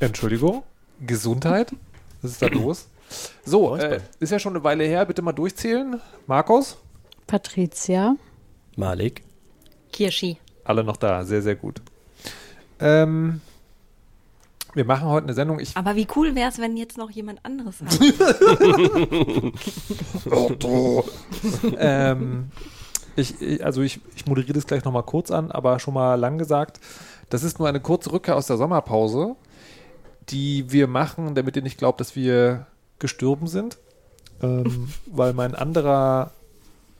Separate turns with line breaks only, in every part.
Entschuldigung. Gesundheit? Was ist da los? So, äh, ist ja schon eine Weile her. Bitte mal durchzählen. Markus?
Patricia.
Malik.
Kirschi.
Alle noch da. Sehr, sehr gut. Ähm, wir machen heute eine Sendung. Ich,
Aber wie cool wäre es, wenn jetzt noch jemand anderes hat?
ähm, ich, also ich, ich moderiere das gleich nochmal kurz an, aber schon mal lang gesagt, das ist nur eine kurze Rückkehr aus der Sommerpause, die wir machen, damit ihr nicht glaubt, dass wir gestorben sind. Ähm, weil mein anderer,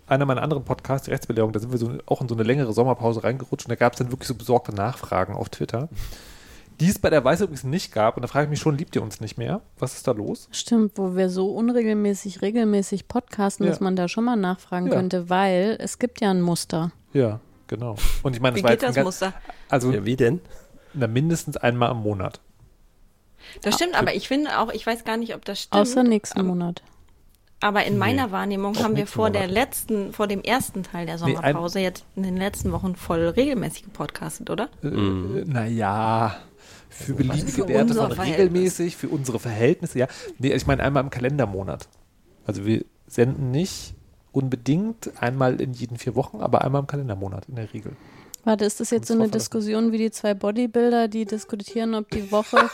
einer meiner anderen Podcasts, die Rechtsbelehrung, da sind wir so, auch in so eine längere Sommerpause reingerutscht und da gab es dann wirklich so besorgte Nachfragen auf Twitter, die es bei der Weiß übrigens nicht gab. Und da frage ich mich schon, liebt ihr uns nicht mehr? Was ist da los?
Stimmt, wo wir so unregelmäßig, regelmäßig podcasten,
Ja.
dass man da schon mal nachfragen
Ja.
könnte, weil es gibt ja ein Muster.
Ja, genau. Und ich meine,
Wie geht das
ganz-
Muster?
Also
Ja, wie denn?
na, mindestens einmal im Monat.
Das stimmt, aber ich finde auch, ich weiß gar nicht, ob das stimmt.
Außer nächsten
aber,
Monat.
aber in meiner Wahrnehmung haben wir vor der
Monat.
letzten, vor dem ersten Teil der
Nee, ein-
Sommerpause jetzt in den letzten Wochen voll regelmäßig gepodcastet, oder?
Äh, naja, für beliebige
für
Werte von regelmäßig, für unsere Verhältnisse, ja. Nee, ich meine einmal im Kalendermonat. Also wir senden nicht unbedingt einmal in jeden vier Wochen, aber einmal im Kalendermonat in der Regel.
Warte, ist das jetzt so eine. Diskussion wie die zwei Bodybuilder, die diskutieren, ob die Woche.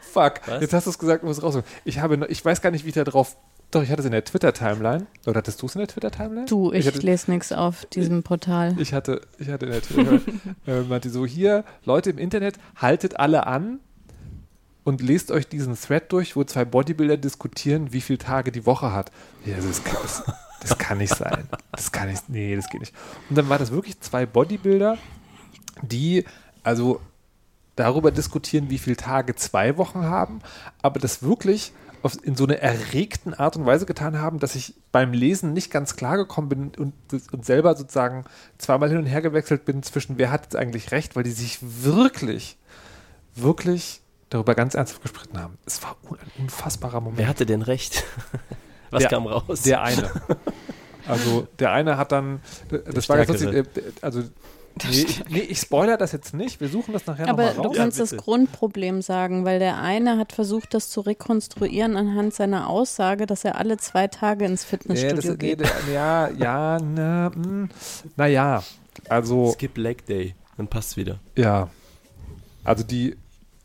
Fuck,
Was?
jetzt hast du es gesagt, du musst raus. Ich habe, ich weiß gar nicht, wie ich da drauf. Doch, ich hatte es in der Twitter-Timeline. Oder hattest du es in der Twitter-Timeline?
Du, ich,
hatte,
lese nichts auf diesem Portal.
Ich hatte, ich hatte in der Twitter, äh, meinte so, hier, Leute im Internet, haltet alle an und lest euch diesen Thread durch, wo zwei Bodybuilder diskutieren, wie viele Tage die Woche hat. Ja, das, kann- das, das kann nicht sein. Das kann nicht, nee, das geht nicht. Und dann war das wirklich zwei Bodybuilder, die, also darüber diskutieren, wie viele Tage zwei Wochen haben, aber das wirklich auf, in so einer erregten Art und Weise getan haben, dass ich beim Lesen nicht ganz klar gekommen bin und, und selber sozusagen zweimal hin und her gewechselt bin zwischen wer hat jetzt eigentlich recht, weil die sich wirklich, wirklich darüber ganz ernsthaft gestritten haben. Es war un ein unfassbarer Moment.
Wer hatte denn recht? Was
Der-
kam raus?
Der eine. Also der eine hat dann, das war ganz lustig, äh, also nee, ich, nee, ich spoiler das jetzt nicht, wir suchen das nachher
Aber
nochmal
du
raus.
kannst
Ja,
das. Grundproblem sagen, weil der eine hat versucht, das zu rekonstruieren anhand seiner Aussage, dass er alle zwei Tage ins Fitnessstudio
das, nee,
geht.
der- ja, ja, na, hm, naja, also,
Skip Leg Day. Dann passt's wieder.
ja, also die,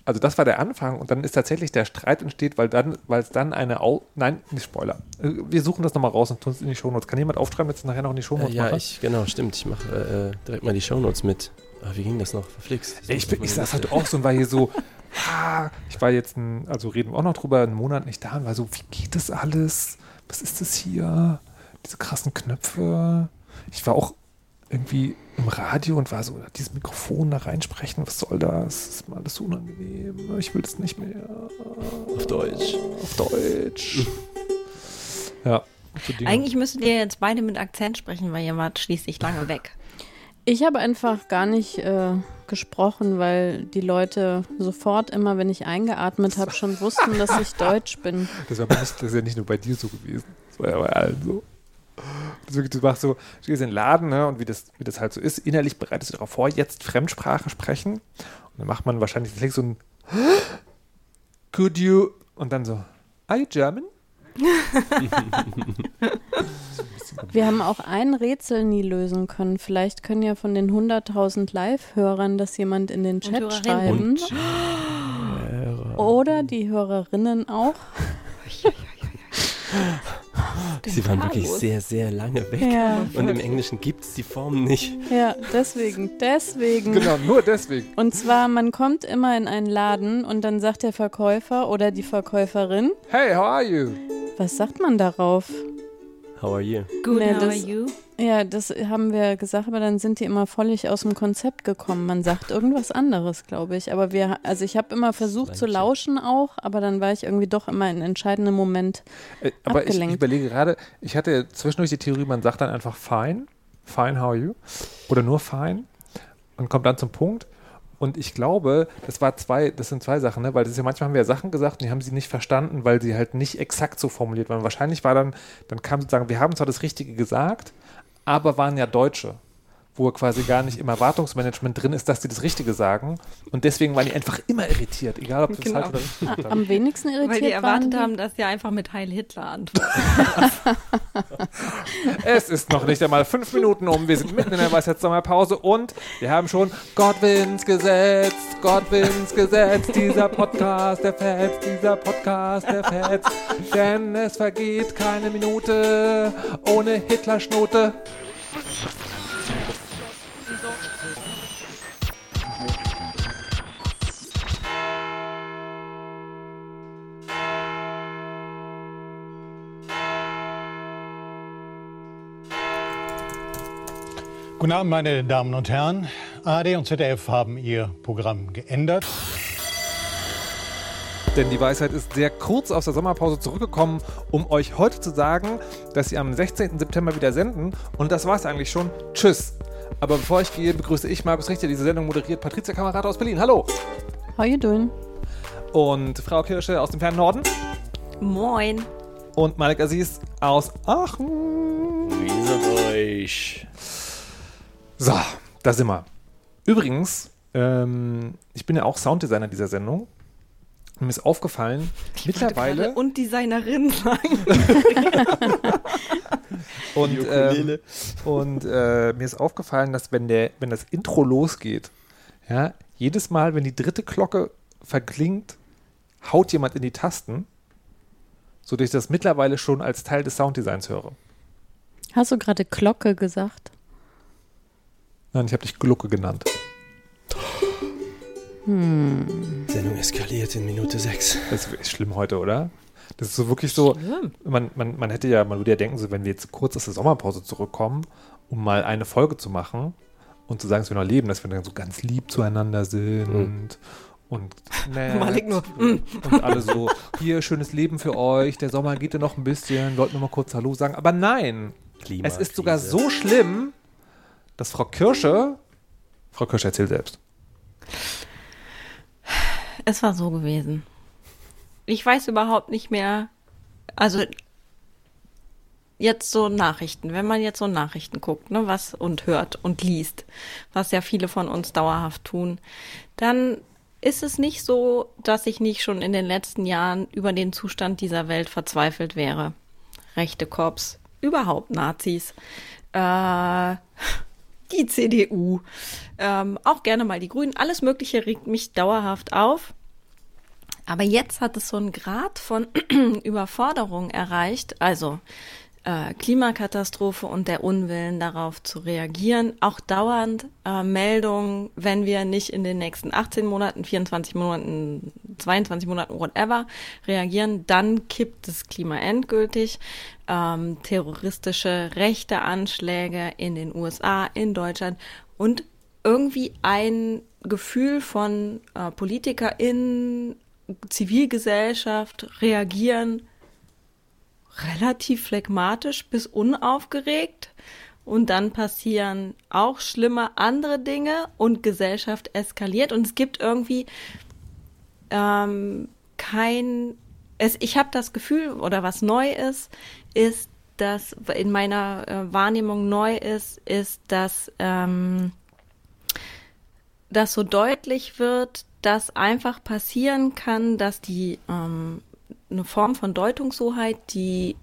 also das war der Anfang und dann ist tatsächlich der Streit entsteht, weil dann, weil es dann eine, Au nein, nicht Spoiler, Äh, wir suchen das nochmal raus und tun es in die Shownotes. Kann jemand aufschreiben, ich nachher noch in die
Äh,
Shownotes
ja,
mache?
ich, genau, stimmt. Ich mache äh, direkt mal die Shownotes mit. Ah, wie ging das noch? Verflixt.
Ich, bin, ich
in
saß halt auch so und war hier so, ah, ich war jetzt, ein, also reden wir auch noch drüber, einen Monat nicht da und war so, wie geht das alles? Was ist das hier? Diese krassen Knöpfe. Ich war auch irgendwie im Radio und war so, dieses Mikrofon da reinsprechen, was soll das? Das ist mir alles so unangenehm. Ich will das nicht mehr.
Auf Deutsch.
Auf Deutsch. ja.
Eigentlich müsstet ihr jetzt beide mit Akzent sprechen, weil ihr wart schließlich lange weg.
Ich habe einfach gar nicht äh, gesprochen, weil die Leute sofort immer, wenn ich eingeatmet habe, schon wussten, dass ich Deutsch bin.
Das, war das ist ja nicht nur bei dir so gewesen. Das war ja bei allen so. Du machst so, du gehst in den Laden, ne, und wie das, wie das halt so ist, innerlich bereitest du darauf vor, jetzt Fremdsprache sprechen. Und dann macht man wahrscheinlich so ein Could you? Und dann so, Are you German?
Wir haben auch ein Rätsel nie lösen können. Vielleicht können ja von den 100.000 Live-Hörern das jemand in den Chat schreiben. Oder die Hörerinnen auch.
Sie waren wirklich
Carlos.
sehr, sehr lange weg.
Ja,
Und im Englischen gibt es die Form nicht.
ja, deswegen, deswegen.
Genau, nur deswegen.
Und zwar, man kommt immer in einen Laden und dann sagt der Verkäufer oder die Verkäuferin,
Hey, how are you?
was sagt man darauf?
How are you?
Good, how
das-
are you?
Ja, das haben wir gesagt, aber dann sind die immer völlig aus dem Konzept gekommen. Man sagt irgendwas anderes, glaube ich. Aber wir, also ich habe immer versucht zu lauschen auch, aber dann war ich irgendwie doch immer in entscheidenden Moment.
Äh, Aber ich, ich
Abgelenkt.
überlege gerade, ich hatte zwischendurch die Theorie, man sagt dann einfach fine, fine, how are you? Oder nur fine und kommt dann zum Punkt. Und ich glaube, das war zwei, das sind zwei Sachen, ne? weil das ist ja manchmal haben wir ja Sachen gesagt und die haben sie nicht verstanden, weil sie halt nicht exakt so formuliert waren. Wahrscheinlich war dann, dann kam sozusagen, wir haben zwar das Richtige gesagt, aber waren ja Deutsche. Wo quasi gar nicht im Erwartungsmanagement drin ist, dass die das Richtige sagen. Und deswegen waren die einfach immer irritiert, egal ob sie
Genau.
es falsch oder richtig haben.
Am wenigsten irritiert
Weil die
waren
erwartet
die,
haben, dass sie einfach mit Heil Hitler antworten.
Es ist noch nicht einmal fünf Minuten um. Wir sind mitten in der Weisheitssommerpause und wir haben schon Godwins Gesetz, Godwins Gesetz. Dieser Podcast, der fetzt, dieser Podcast, der fetzt. Denn es vergeht keine Minute ohne Hitlerschnote.
Guten Abend, meine Damen und Herren. ARD und ZDF haben ihr Programm geändert.
Denn die Weisheit ist sehr kurz aus der Sommerpause zurückgekommen, um euch heute zu sagen, dass sie am 16. September wieder senden. Und das war's eigentlich schon. Tschüss. Aber bevor ich gehe, begrüße ich Markus Richter. Diese Sendung moderiert Patricia Kamerad aus Berlin. Hallo.
How you doing?
Und Frau Kirsche aus dem fernen Norden.
Moin.
Und Malik Aziz aus Aachen.
Grüße euch.
So, da sind wir. Übrigens, ähm, ich bin ja auch Sounddesigner dieser Sendung. Und mir ist aufgefallen, mittlerweile.
Und Designerin sagen.
Und, ähm, und äh, mir ist aufgefallen, dass wenn, der, wenn das Intro losgeht, ja, jedes Mal, wenn die dritte Glocke verklingt, haut jemand in die Tasten, sodass ich das mittlerweile schon als Teil des Sounddesigns höre.
Hast du gerade Glocke gesagt?
Nein, ich habe dich Glucke genannt.
Sendung eskaliert in Minute 6.
Das ist schlimm heute, oder? Das ist so wirklich so, man, man, man hätte ja, man würde ja denken, so wenn wir jetzt kurz aus der Sommerpause zurückkommen, um mal eine Folge zu machen und zu sagen, dass wir noch leben, dass wir dann so ganz lieb zueinander sind
Mhm.
und nett
Malik nur,
und, und alle so, hier, schönes Leben für euch, der Sommer geht ja noch ein bisschen, wollten nur mal kurz Hallo sagen. Aber nein, es ist sogar so schlimm, dass Frau Kirsche, Frau Kirsche erzählt selbst.
Es war so gewesen. Ich weiß überhaupt nicht mehr. Also jetzt so Nachrichten, wenn man jetzt so Nachrichten guckt, ne, was und hört und liest, was ja viele von uns dauerhaft tun, dann ist es nicht so, dass ich nicht schon in den letzten Jahren über den Zustand dieser Welt verzweifelt wäre. Rechte Korps, überhaupt Nazis, äh, die CDU, ähm, auch gerne mal die Grünen, alles Mögliche regt mich dauerhaft auf. Aber jetzt hat es so einen Grad von Überforderung erreicht, also äh, Klimakatastrophe und der Unwillen darauf zu reagieren. Auch dauernd äh, Meldungen, wenn wir nicht in den nächsten 18 Monaten, 24 Monaten, 22 Monaten, whatever, reagieren, dann kippt das Klima endgültig. Ähm, terroristische rechte Anschläge in den USA, in Deutschland und irgendwie ein Gefühl von äh, PolitikerInnen, Zivilgesellschaft reagieren relativ phlegmatisch bis unaufgeregt. Und dann passieren auch schlimme andere Dinge und Gesellschaft eskaliert. Und es gibt irgendwie ähm, kein es, ich habe das Gefühl oder was neu ist ist dass in meiner äh, Wahrnehmung neu ist ist dass ähm, dass so deutlich wird dass einfach passieren kann dass die ähm, eine Form von Deutungshoheit, die,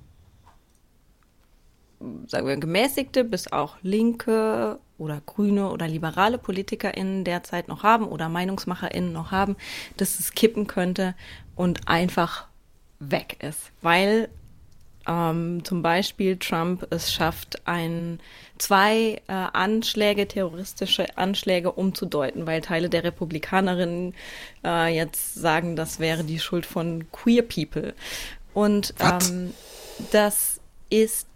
sagen wir, gemäßigte bis auch linke oder grüne oder liberale PolitikerInnen derzeit noch haben oder MeinungsmacherInnen noch haben, dass es kippen könnte und einfach weg ist. Weil ähm, zum Beispiel Trump es schafft, ein, zwei äh, Anschläge, terroristische Anschläge umzudeuten, weil Teile der Republikanerinnen äh, jetzt sagen, das wäre die Schuld von Queer People. Und ähm, das ist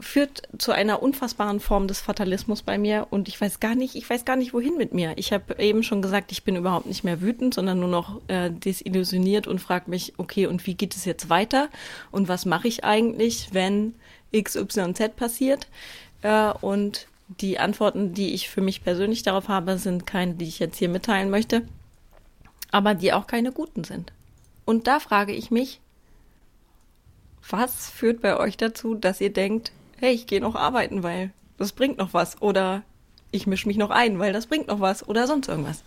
führt zu einer unfassbaren Form des Fatalismus bei mir und ich weiß gar nicht, ich weiß gar nicht wohin mit mir. Ich habe eben schon gesagt, ich bin überhaupt nicht mehr wütend, sondern nur noch äh, desillusioniert und frage mich, okay, und wie geht es jetzt weiter und was mache ich eigentlich, wenn XYZ passiert? Äh, und die Antworten, die ich für mich persönlich darauf habe, sind keine, die ich jetzt hier mitteilen möchte, aber die auch keine guten sind. Und da frage ich mich, was führt bei euch dazu, dass ihr denkt, hey, ich gehe noch arbeiten, weil das bringt noch was. Oder ich mische mich noch ein, weil das bringt noch was. Oder sonst irgendwas.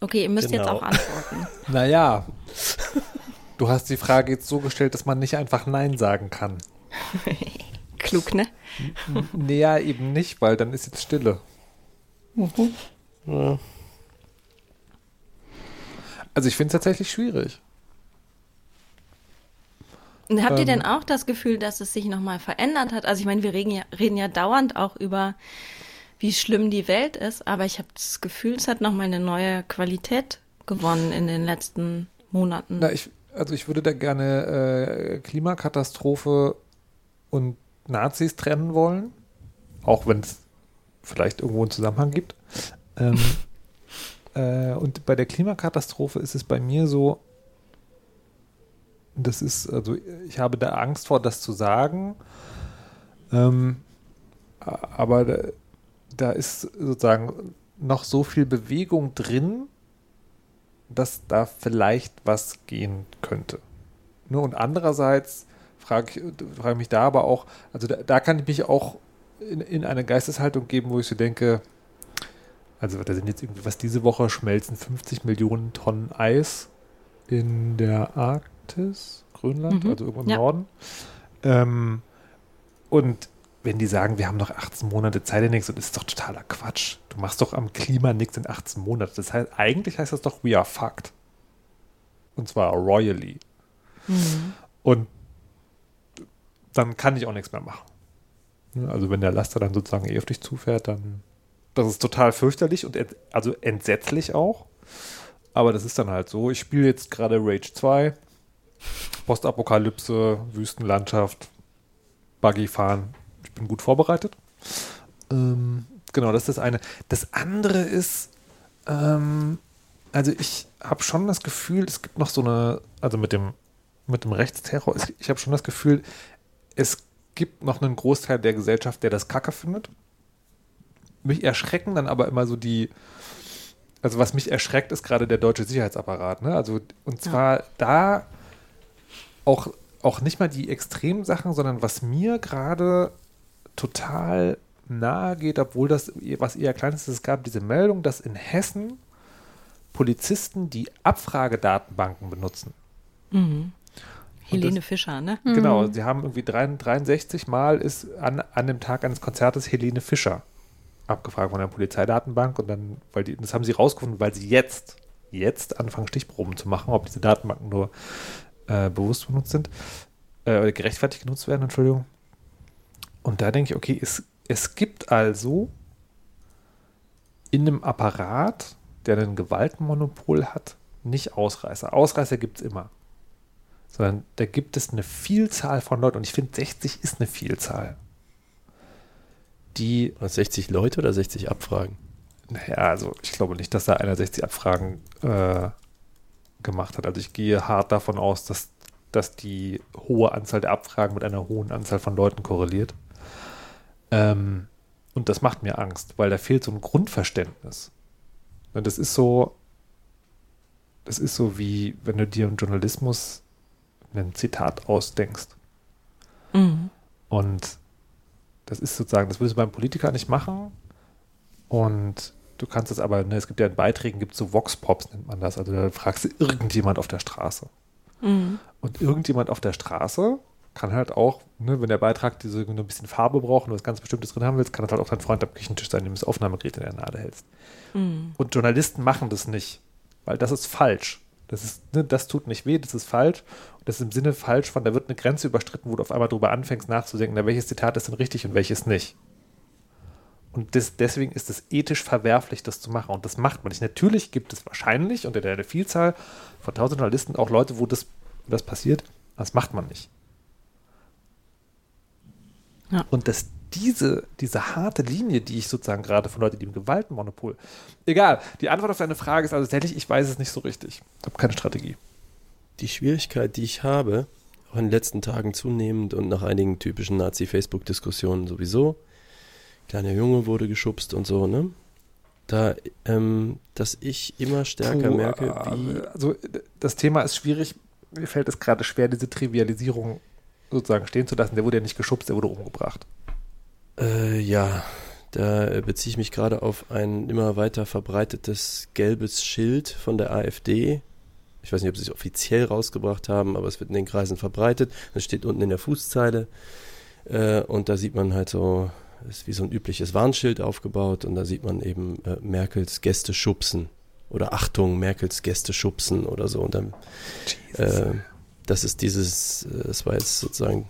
Okay, ihr müsst jetzt
Genau.
auch antworten.
Naja, du hast die Frage jetzt so gestellt, dass man nicht einfach Nein sagen kann.
Klug, ne?
Naja, eben nicht, weil dann ist jetzt Stille.
Ja.
Also ich finde es tatsächlich schwierig.
Und habt ihr
Ähm.
denn auch das Gefühl, dass es sich nochmal verändert hat? Also ich meine, wir reden ja, reden ja dauernd auch über, wie schlimm die Welt ist, aber ich habe das Gefühl, es hat nochmal eine neue Qualität gewonnen in den letzten Monaten.
Na, ich, also ich würde da gerne äh, Klimakatastrophe und Nazis trennen wollen, auch wenn es vielleicht irgendwo einen Zusammenhang gibt. Ähm, äh, und bei der Klimakatastrophe ist es bei mir so, das ist, also ich habe da Angst vor, das zu sagen, ähm, aber da, da ist sozusagen noch so viel Bewegung drin, dass da vielleicht was gehen könnte. Ne? Und andererseits frage ich, frage ich mich da aber auch, also da, da kann ich mich auch in, in eine Geisteshaltung geben, wo ich so denke, also da sind jetzt irgendwie, was diese Woche schmelzen 50 Millionen Tonnen Eis in der Arktis, Grönland,
Mhm.
also irgendwo im
Ja.
Norden. Ähm, und wenn die sagen, wir haben noch 18 Monate Zeit in nichts, und das ist doch totaler Quatsch. Du machst doch am Klima nichts in 18 Monaten. Das heißt, eigentlich heißt das doch, we are fucked. Und zwar royally.
Mhm.
Und dann kann ich auch nichts mehr machen. Also wenn der Laster dann sozusagen eh auf dich zufährt, dann das ist total fürchterlich und ent, also entsetzlich auch. Aber das ist dann halt so. Ich spiele jetzt gerade Rage 2, Postapokalypse, Wüstenlandschaft, Buggy fahren. Ich bin gut vorbereitet. Ähm, genau, das ist das eine. Das andere ist, ähm, also ich habe schon das Gefühl, es gibt noch so eine, also mit dem, mit dem Rechtsterror, ich habe schon das Gefühl, es gibt noch einen Großteil der Gesellschaft, der das Kacke findet. Mich erschrecken dann aber immer so die, also was mich erschreckt, ist gerade der deutsche Sicherheitsapparat. Ne? Also und zwar da auch, auch nicht mal die extremen Sachen, sondern was mir gerade total nahe geht, obwohl das was eher klein ist, es gab diese Meldung, dass in Hessen Polizisten die Abfragedatenbanken benutzen.
Mhm. Helene
das-
Fischer, ne?
Genau, sie haben irgendwie 63 Mal ist an, an dem Tag eines Konzertes Helene Fischer abgefragt von der Polizeidatenbank und dann, weil die, das haben sie rausgefunden, weil sie jetzt, jetzt anfangen Stichproben zu machen, ob diese Datenbanken nur äh, bewusst benutzt sind, äh, oder gerechtfertigt genutzt werden, Entschuldigung. Und da denke ich, okay, es, es gibt also in einem Apparat, der ein Gewaltmonopol hat, nicht Ausreißer. Ausreißer gibt es immer sondern da gibt es eine Vielzahl von Leuten und ich finde 60 ist eine Vielzahl, die,
Was, 60 Leute oder 60 Abfragen?
naja, also ich glaube nicht, dass da einer 60 Abfragen äh, gemacht hat. Also ich gehe hart davon aus, dass, dass die hohe Anzahl der Abfragen mit einer hohen Anzahl von Leuten korreliert. Ähm, und das macht mir Angst, weil da fehlt so ein Grundverständnis. Und das ist so, das ist so wie, wenn du dir im Journalismus ein Zitat ausdenkst.
Mhm.
Und das ist sozusagen, das würdest du beim Politiker nicht machen. Und du kannst es aber, ne, es gibt ja in Beiträgen, gibt es so Vox-Pops, nennt man das. Also da fragst du irgendjemand auf der Straße.
Mhm.
Und irgendjemand auf der Straße kann halt auch, ne, wenn der Beitrag diese nur ein bisschen Farbe braucht und was ganz Bestimmtes drin haben willst, kann das halt auch dein Freund am Küchentisch sein, dem du das Aufnahmegerät in der Nase hältst.
Mhm.
Und Journalisten machen das nicht, weil das ist falsch. Das ist, ne, das tut nicht weh, das ist falsch. Und das ist im Sinne falsch von, da wird eine Grenze überstritten, wo du auf einmal drüber anfängst nachzudenken, na, welches Zitat ist denn richtig und welches nicht. Und das, deswegen ist es ethisch verwerflich, das zu machen. Und das macht man nicht. Natürlich gibt es wahrscheinlich unter der Vielzahl von tausend Journalisten auch Leute, wo das, das passiert. Das macht man nicht.
Ja.
Und dass diese, diese harte Linie, die ich sozusagen gerade von Leuten, die im Gewaltmonopol. Egal, die Antwort auf deine Frage ist also tatsächlich, ich weiß es nicht so richtig. Ich habe keine Strategie.
Die Schwierigkeit, die ich habe, auch in den letzten Tagen zunehmend und nach einigen typischen Nazi-Facebook-Diskussionen sowieso, kleiner Junge wurde geschubst und so, ne? Da, ähm, dass ich immer stärker
Puh,
merke,
äh,
wie.
Also das Thema ist schwierig. Mir fällt es gerade schwer, diese Trivialisierung sozusagen stehen zu lassen. Der wurde ja nicht geschubst, der wurde umgebracht.
Äh, ja, da beziehe ich mich gerade auf ein immer weiter verbreitetes gelbes Schild von der AfD. Ich weiß nicht, ob sie es offiziell rausgebracht haben, aber es wird in den Kreisen verbreitet. Das steht unten in der Fußzeile. Äh, und da sieht man halt so, ist wie so ein übliches Warnschild aufgebaut und da sieht man eben äh, Merkels Gäste schubsen. Oder Achtung, Merkels Gäste schubsen oder so. Und dann, äh, das ist dieses, äh, das war jetzt sozusagen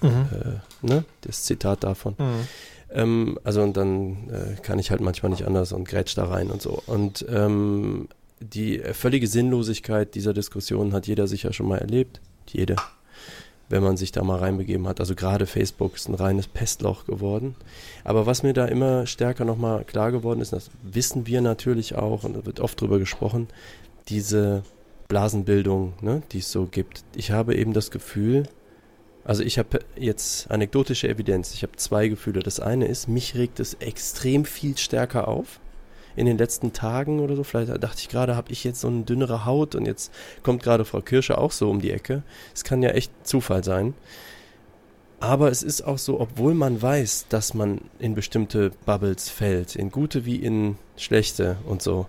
mhm. äh, ne, das Zitat davon. Mhm. Ähm, also und dann äh, kann ich halt manchmal nicht anders und grätsch da rein und so. Und ähm, die völlige Sinnlosigkeit dieser Diskussion hat jeder sicher schon mal erlebt. Jede. Wenn man sich da mal reinbegeben hat. Also gerade Facebook ist ein reines Pestloch geworden. Aber was mir da immer stärker nochmal klar geworden ist, das wissen wir natürlich auch, und da wird oft drüber gesprochen, diese Blasenbildung, ne, die es so gibt. Ich habe eben das Gefühl, also ich habe jetzt anekdotische Evidenz. Ich habe zwei Gefühle. Das eine ist, mich regt es extrem viel stärker auf. In den letzten Tagen oder so, vielleicht dachte ich gerade, habe ich jetzt so eine dünnere Haut und jetzt kommt gerade Frau Kirsche auch so um die Ecke. Es kann ja echt Zufall sein. Aber es ist auch so, obwohl man weiß, dass man in bestimmte Bubbles fällt, in gute wie in schlechte und so,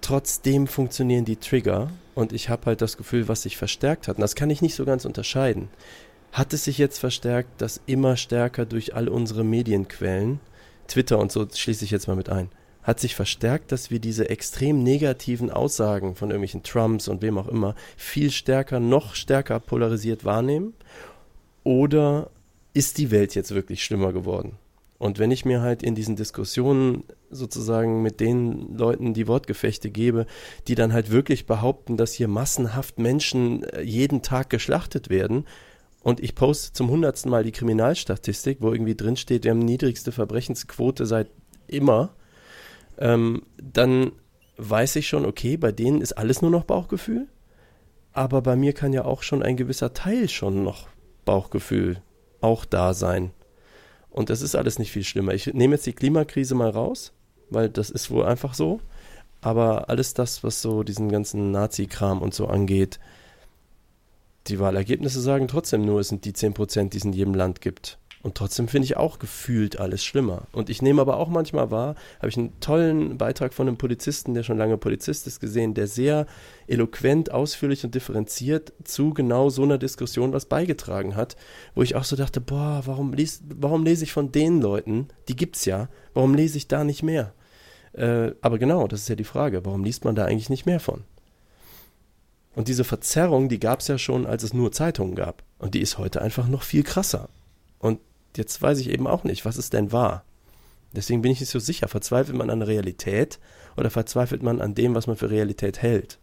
trotzdem funktionieren die Trigger und ich habe halt das Gefühl, was sich verstärkt hat. Und das kann ich nicht so ganz unterscheiden. Hat es sich jetzt verstärkt, dass immer stärker durch all unsere Medienquellen, Twitter und so schließe ich jetzt mal mit ein, hat sich verstärkt, dass wir diese extrem negativen Aussagen von irgendwelchen Trumps und wem auch immer viel stärker, noch stärker polarisiert wahrnehmen? Oder ist die Welt jetzt wirklich schlimmer geworden? Und wenn ich mir halt in diesen Diskussionen sozusagen mit den Leuten die Wortgefechte gebe, die dann halt wirklich behaupten, dass hier massenhaft Menschen äh, jeden Tag geschlachtet werden, und ich poste zum hundertsten Mal die Kriminalstatistik, wo irgendwie drin steht, wir haben niedrigste Verbrechensquote seit immer, ähm, dann weiß ich schon, okay, bei denen ist alles nur noch Bauchgefühl, aber bei mir kann ja auch schon ein gewisser Teil schon noch Bauchgefühl auch da sein. Und das ist alles nicht viel schlimmer. Ich nehme jetzt die Klimakrise mal raus, weil das ist wohl einfach so. Aber alles das, was so diesen ganzen Nazi-Kram und so angeht, die Wahlergebnisse sagen trotzdem nur, es sind die 10%, die es in jedem Land gibt. Und trotzdem finde ich auch gefühlt alles schlimmer. Und ich nehme aber auch manchmal wahr, habe ich einen tollen Beitrag von einem Polizisten, der schon lange Polizist ist, gesehen, der sehr eloquent, ausführlich und differenziert zu genau so einer Diskussion was beigetragen hat, wo ich auch so dachte, boah, warum, lies, warum lese ich von den Leuten, die gibt's ja, warum lese ich da nicht mehr? Äh, aber genau, das ist ja die Frage, warum liest man da eigentlich nicht mehr von? Und diese Verzerrung, die gab es ja schon, als es nur Zeitungen gab. Und die ist heute einfach noch viel krasser. Und jetzt weiß ich eben auch nicht, was ist denn wahr? Deswegen bin ich nicht so sicher. Verzweifelt man an Realität oder verzweifelt man an dem, was man für Realität hält?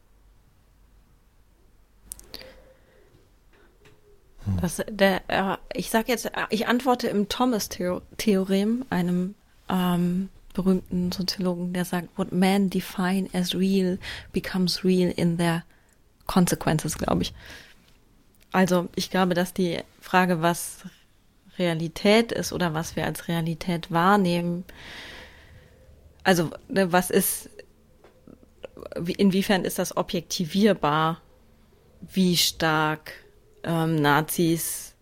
Hm. Das, der, äh, ich sage jetzt, ich antworte im Thomas-Theorem, einem ähm, berühmten Soziologen, der sagt, what men define as real becomes real in their consequences, glaube ich. Also ich glaube, dass die Frage, was Realität ist oder was wir als Realität wahrnehmen. Also ne, was ist, inwiefern ist das objektivierbar, wie stark ähm, Nazis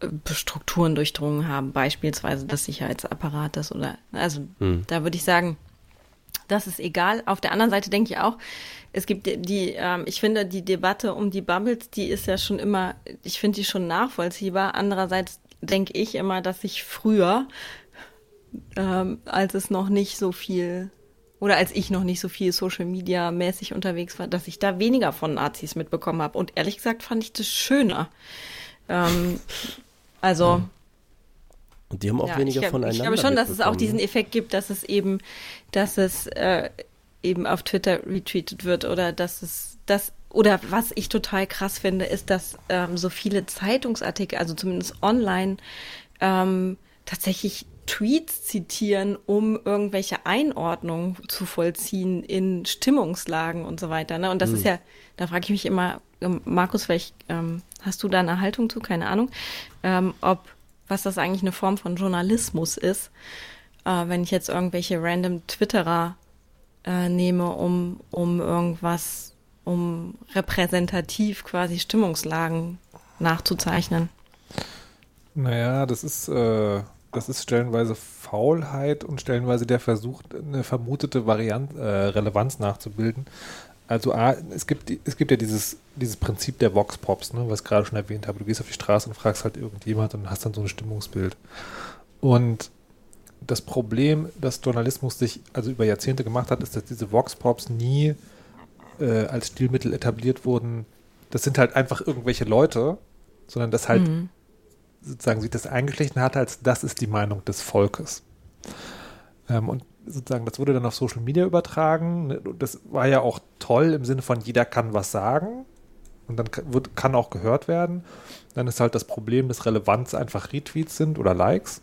äh, Strukturen durchdrungen haben, beispielsweise des Sicherheitsapparates oder also hm. da würde ich sagen, das ist egal. Auf der anderen Seite denke ich auch, es gibt die, ähm, ich finde, die Debatte um die Bubbles, die ist ja schon immer, ich finde die schon nachvollziehbar. Andererseits denke ich immer, dass ich früher, ähm, als es noch nicht so viel oder als ich noch nicht so viel Social Media mäßig unterwegs war, dass ich da weniger von Nazis mitbekommen habe. Und ehrlich gesagt fand ich das schöner. Ähm, also.
Und die haben auch ja, weniger
ich,
voneinander.
Ich glaube schon, dass es auch diesen Effekt gibt, dass es eben, dass es äh, eben auf Twitter retweetet wird oder dass es das oder was ich total krass finde, ist, dass ähm, so viele Zeitungsartikel, also zumindest online, ähm, tatsächlich Tweets zitieren, um irgendwelche Einordnungen zu vollziehen in Stimmungslagen und so weiter. Ne? Und das mhm. ist ja, da frage ich mich immer, ähm, Markus, vielleicht ähm, hast du da eine Haltung zu, keine Ahnung, ähm, ob was das eigentlich eine Form von Journalismus ist, äh, wenn ich jetzt irgendwelche random Twitterer äh, nehme, um, um irgendwas, um repräsentativ quasi Stimmungslagen nachzuzeichnen.
Naja, das ist, äh, das ist stellenweise Faulheit und stellenweise der Versuch, eine vermutete Variant, äh, Relevanz nachzubilden. Also A, es gibt, es gibt ja dieses, dieses Prinzip der Vox Pops, ne, was ich gerade schon erwähnt habe. Du gehst auf die Straße und fragst halt irgendjemand und hast dann so ein Stimmungsbild. Und das Problem, das Journalismus sich also über Jahrzehnte gemacht hat, ist, dass diese Vox Pops nie äh, als Stilmittel etabliert wurden. Das sind halt einfach irgendwelche Leute, sondern das halt
Mhm.
sozusagen sich das eingeschlichen hat, als das ist die Meinung des Volkes. Ähm, und sozusagen, das wurde dann auf Social Media übertragen. ne, Das war ja auch toll im Sinne von jeder kann was sagen und dann wird, kann auch gehört werden. Dann ist halt das Problem, dass Relevanz einfach Retweets sind oder Likes.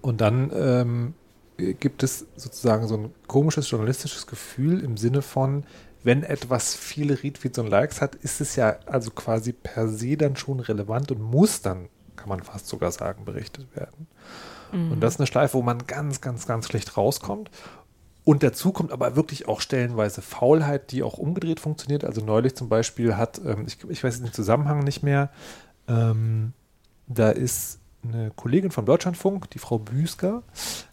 Und dann ähm, gibt es sozusagen so ein komisches journalistisches Gefühl im Sinne von, wenn etwas viele Retweets und Likes hat, ist es ja also quasi per se dann schon relevant und muss dann, kann man fast sogar sagen, berichtet werden. Und das ist eine Schleife, wo man ganz, ganz, ganz schlecht rauskommt. Und dazu kommt aber wirklich auch stellenweise Faulheit, die auch umgedreht funktioniert. Also neulich zum Beispiel hat, ähm, ich, ich weiß den Zusammenhang nicht mehr, ähm, da ist eine Kollegin vom Deutschlandfunk, die Frau Büsker,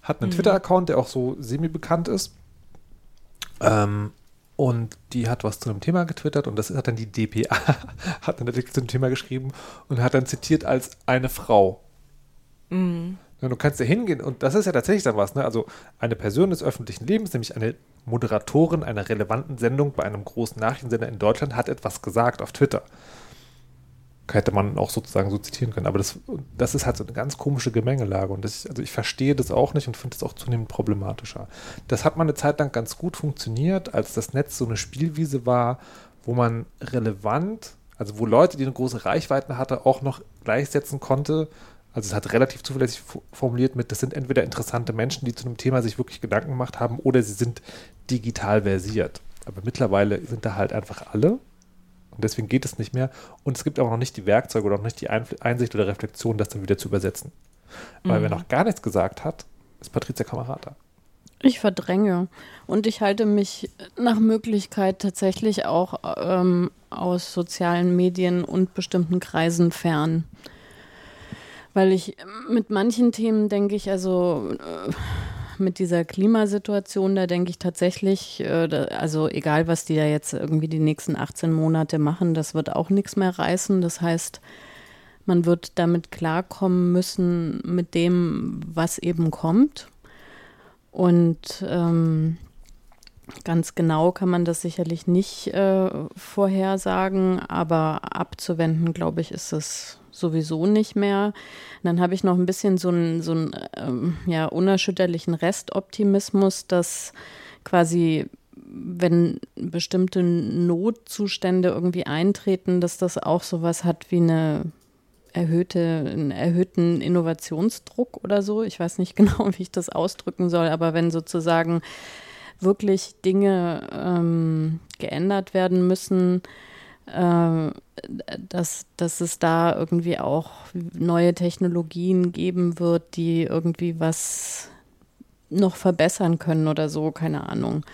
hat einen Twitter-Account, der auch so semi-bekannt ist. Ähm, und die hat was zu einem Thema getwittert und das hat dann die DPA, hat einen Artikel zu dem Thema geschrieben und hat dann zitiert als eine Frau. Ja, du kannst ja hingehen und das ist ja tatsächlich dann was, ne? Also eine Person des öffentlichen Lebens, nämlich eine Moderatorin einer relevanten Sendung bei einem großen Nachrichtensender in Deutschland, hat etwas gesagt auf Twitter. Hätte man auch sozusagen so zitieren können. Aber das, das ist halt so eine ganz komische Gemengelage. Und das, also ich verstehe das auch nicht und finde es auch zunehmend problematischer. Das hat mal eine Zeit lang ganz gut funktioniert, als das Netz so eine Spielwiese war, wo man relevant, also wo Leute, die eine große Reichweite hatte, auch noch gleichsetzen konnte. Also es hat relativ zuverlässig formuliert mit, das sind entweder interessante Menschen, die zu einem Thema sich wirklich Gedanken gemacht haben, oder sie sind digital versiert. Aber mittlerweile sind da halt einfach alle. Und deswegen geht es nicht mehr. Und es gibt auch noch nicht die Werkzeuge oder auch nicht die Einsicht oder Reflexion, das dann wieder zu übersetzen. Weil wer noch gar nichts gesagt hat, ist Patricia Kamerata.
Ich verdränge. Und ich halte mich nach Möglichkeit tatsächlich auch ähm, aus sozialen Medien und bestimmten Kreisen fern. Weil ich mit manchen Themen denke ich, also äh, mit dieser Klimasituation, da denke ich tatsächlich, äh, also egal, was die da jetzt irgendwie die nächsten 18 Monate machen, das wird auch nichts mehr reißen. Das heißt, man wird damit klarkommen müssen mit dem, was eben kommt. Und ähm, ganz genau kann man das sicherlich nicht äh, vorhersagen, aber abzuwenden, glaube ich, ist es sowieso nicht mehr. dann habe ich noch ein bisschen so einen so ähm, ja, unerschütterlichen Restoptimismus, dass quasi wenn bestimmte Notzustände irgendwie eintreten, dass das auch sowas hat wie eine erhöhte, einen erhöhten Innovationsdruck oder so. Ich weiß nicht genau, wie ich das ausdrücken soll, aber wenn sozusagen wirklich Dinge ähm, geändert werden müssen, dass, dass es da irgendwie auch neue Technologien geben wird, die irgendwie was noch verbessern können oder so, keine Ahnung.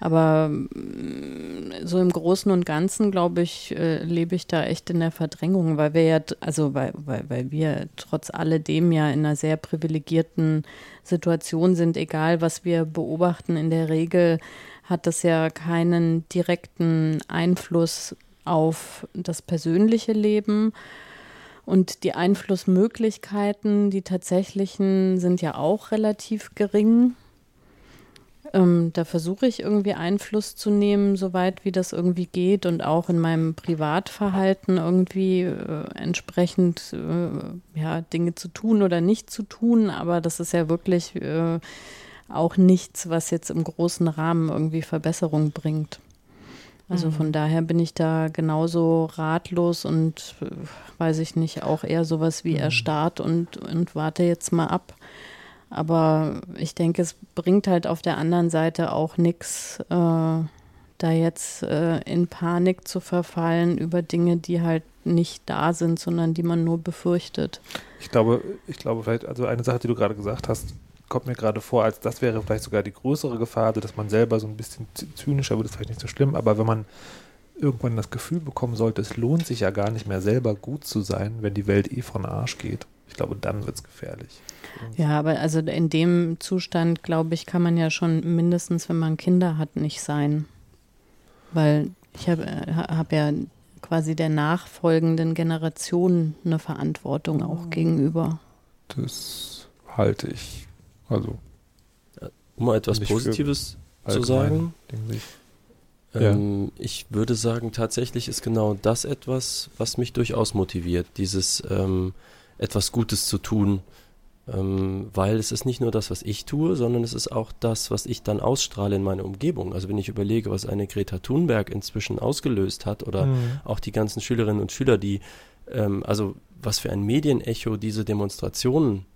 Aber mm, so im Großen und Ganzen, glaube ich, äh, lebe ich da echt in der Verdrängung, weil wir ja, also weil, weil, weil wir trotz alledem ja in einer sehr privilegierten Situation sind, egal was wir beobachten, in der Regel hat das ja keinen direkten Einfluss auf das persönliche Leben. Und die Einflussmöglichkeiten, die tatsächlichen, sind ja auch relativ gering. Ähm, da versuche ich irgendwie Einfluss zu nehmen, soweit wie das irgendwie geht und auch in meinem Privatverhalten irgendwie äh, entsprechend äh, ja, Dinge zu tun oder nicht zu tun. Aber das ist ja wirklich äh, auch nichts, was jetzt im großen Rahmen irgendwie Verbesserung bringt. Also von daher bin ich da genauso ratlos und äh, weiß ich nicht, auch eher sowas wie erstarrt und, und warte jetzt mal ab. Aber ich denke, es bringt halt auf der anderen Seite auch nichts, äh, da jetzt äh, in Panik zu verfallen über Dinge, die halt nicht da sind, sondern die man nur befürchtet.
Ich glaube, ich glaube vielleicht, also eine Sache, die du gerade gesagt hast, kommt mir gerade vor, als das wäre vielleicht sogar die größere Gefahr, also dass man selber so ein bisschen zy- zynischer wird, ist vielleicht nicht so schlimm, aber wenn man irgendwann das Gefühl bekommen sollte, es lohnt sich ja gar nicht mehr selber gut zu sein, wenn die Welt eh von Arsch geht. Ich glaube, dann wird es gefährlich.
Ja, aber also in dem Zustand, glaube ich, kann man ja schon mindestens, wenn man Kinder hat, nicht sein. Weil ich habe hab ja quasi der nachfolgenden Generation eine Verantwortung auch gegenüber.
Das halte ich. Also.
Um mal etwas Positives zu sagen. Ähm, ja. Ich würde sagen, tatsächlich ist genau das etwas, was mich durchaus motiviert, dieses ähm, etwas Gutes zu tun, ähm, weil es ist nicht nur das, was ich tue, sondern es ist auch das, was ich dann ausstrahle in meine Umgebung. Also wenn ich überlege, was eine Greta Thunberg inzwischen ausgelöst hat oder mhm. auch die ganzen Schülerinnen und Schüler, die, ähm, also was für ein Medienecho diese Demonstrationen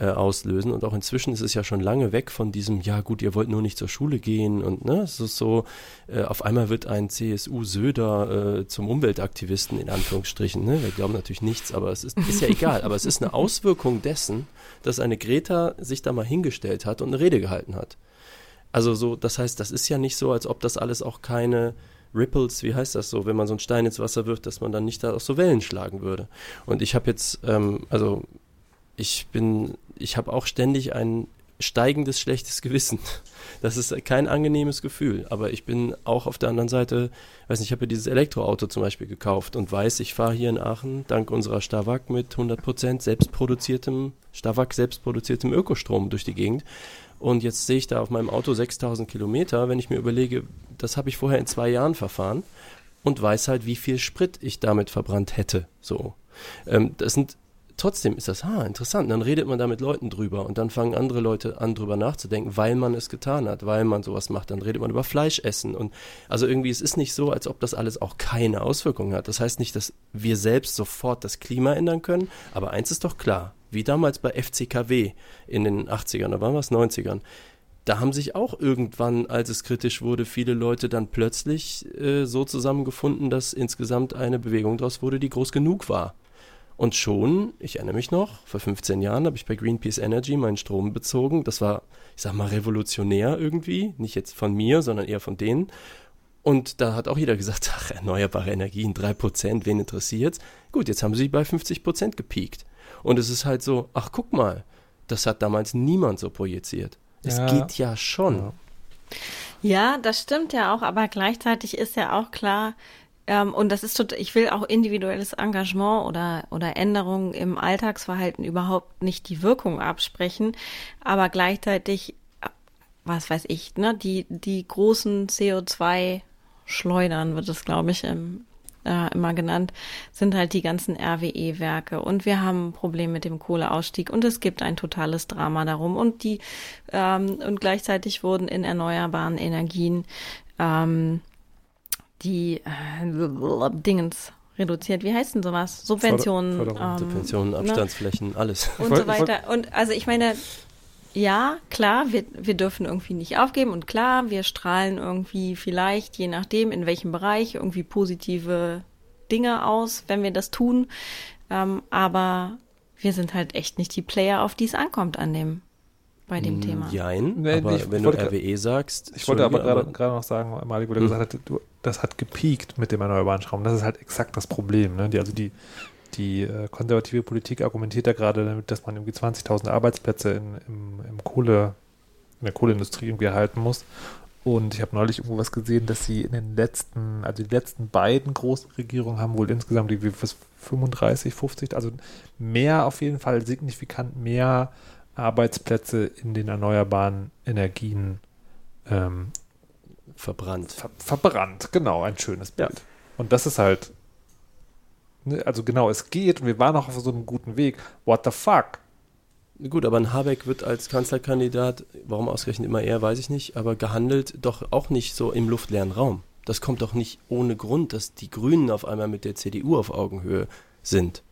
äh, auslösen. Und auch inzwischen ist es ja schon lange weg von diesem, ja gut, ihr wollt nur nicht zur Schule gehen und ne, es ist so, äh, auf einmal wird ein CSU-Söder äh, zum Umweltaktivisten in Anführungsstrichen. Ne? Wir glauben natürlich nichts, aber es ist, ist ja egal. Aber es ist eine Auswirkung dessen, dass eine Greta sich da mal hingestellt hat und eine Rede gehalten hat. Also so, das heißt, das ist ja nicht so, als ob das alles auch keine Ripples, wie heißt das so, wenn man so einen Stein ins Wasser wirft, dass man dann nicht da auch so Wellen schlagen würde. Und ich habe jetzt, ähm, also ich bin, ich habe auch ständig ein steigendes schlechtes Gewissen. Das ist kein angenehmes Gefühl. Aber ich bin auch auf der anderen Seite, weiß nicht, ich habe ja dieses Elektroauto zum Beispiel gekauft und weiß, ich fahre hier in Aachen dank unserer Stavak mit 100% selbstproduziertem, Stavak selbstproduziertem Ökostrom durch die Gegend. Und jetzt sehe ich da auf meinem Auto 6000 Kilometer, wenn ich mir überlege, das habe ich vorher in zwei Jahren verfahren und weiß halt, wie viel Sprit ich damit verbrannt hätte. So. Ähm, das sind trotzdem ist das, ha, interessant. Und dann redet man da mit Leuten drüber und dann fangen andere Leute an, drüber nachzudenken, weil man es getan hat, weil man sowas macht. Dann redet man über Fleischessen und also irgendwie, es ist nicht so, als ob das alles auch keine Auswirkungen hat. Das heißt nicht, dass wir selbst sofort das Klima ändern können, aber eins ist doch klar, wie damals bei FCKW in den 80ern, da waren wir es 90ern. Da haben sich auch irgendwann, als es kritisch wurde, viele Leute dann plötzlich äh, so zusammengefunden, dass insgesamt eine Bewegung daraus wurde, die groß genug war. Und schon, ich erinnere mich noch, vor 15 Jahren habe ich bei Greenpeace Energy meinen Strom bezogen. Das war, ich sag mal, revolutionär irgendwie. Nicht jetzt von mir, sondern eher von denen. Und da hat auch jeder gesagt, ach, erneuerbare Energien, 3%, wen interessiert's? Gut, jetzt haben sie bei 50% gepiekt. Und es ist halt so, ach, guck mal, das hat damals niemand so projiziert. Es ja. geht ja schon.
Ja. ja, das stimmt ja auch, aber gleichzeitig ist ja auch klar, ähm, und das ist total, ich will auch individuelles Engagement oder, oder Änderungen im Alltagsverhalten überhaupt nicht die Wirkung absprechen, aber gleichzeitig, was weiß ich, ne, die, die großen CO2-Schleudern wird es, glaube ich, im, äh, immer genannt, sind halt die ganzen RWE-Werke. Und wir haben ein Problem mit dem Kohleausstieg und es gibt ein totales Drama darum. Und die ähm, und gleichzeitig wurden in erneuerbaren Energien ähm, die äh, Dingens reduziert. Wie heißt denn sowas? Subventionen.
ähm, Subventionen, ne? Abstandsflächen, ne? alles.
Und so weiter. Und also ich meine, ja, klar, wir, wir dürfen irgendwie nicht aufgeben und klar, wir strahlen irgendwie vielleicht, je nachdem, in welchem Bereich, irgendwie positive Dinge aus, wenn wir das tun. Ähm, aber wir sind halt echt nicht die Player, auf die es ankommt an dem bei dem Thema.
Jein, nee, aber ich, wenn du RWE sagst.
Ich wollte aber gerade noch sagen, Malik, wo du hm. gesagt hast, du, das hat gepiekt mit dem erneuerbaren Strom. Das ist halt exakt das Problem. Ne? Die, also die, die äh, konservative Politik argumentiert ja gerade damit, dass man irgendwie 20.000 Arbeitsplätze in, im, im Kohle, in der Kohleindustrie irgendwie erhalten muss. Und ich habe neulich irgendwo was gesehen, dass sie in den letzten, also die letzten beiden großen Regierungen haben wohl insgesamt irgendwie 35, 50, also mehr auf jeden Fall signifikant mehr Arbeitsplätze in den erneuerbaren Energien ähm,
verbrannt.
Ver verbrannt, genau, ein schönes Bild. Ja. Und das ist halt, ne, also genau, es geht und wir waren auch auf so einem guten Weg. What the fuck?
Gut, aber ein Habeck wird als Kanzlerkandidat, warum ausgerechnet immer er, weiß ich nicht, aber gehandelt doch auch nicht so im luftleeren Raum. Das kommt doch nicht ohne Grund, dass die Grünen auf einmal mit der CDU auf Augenhöhe sind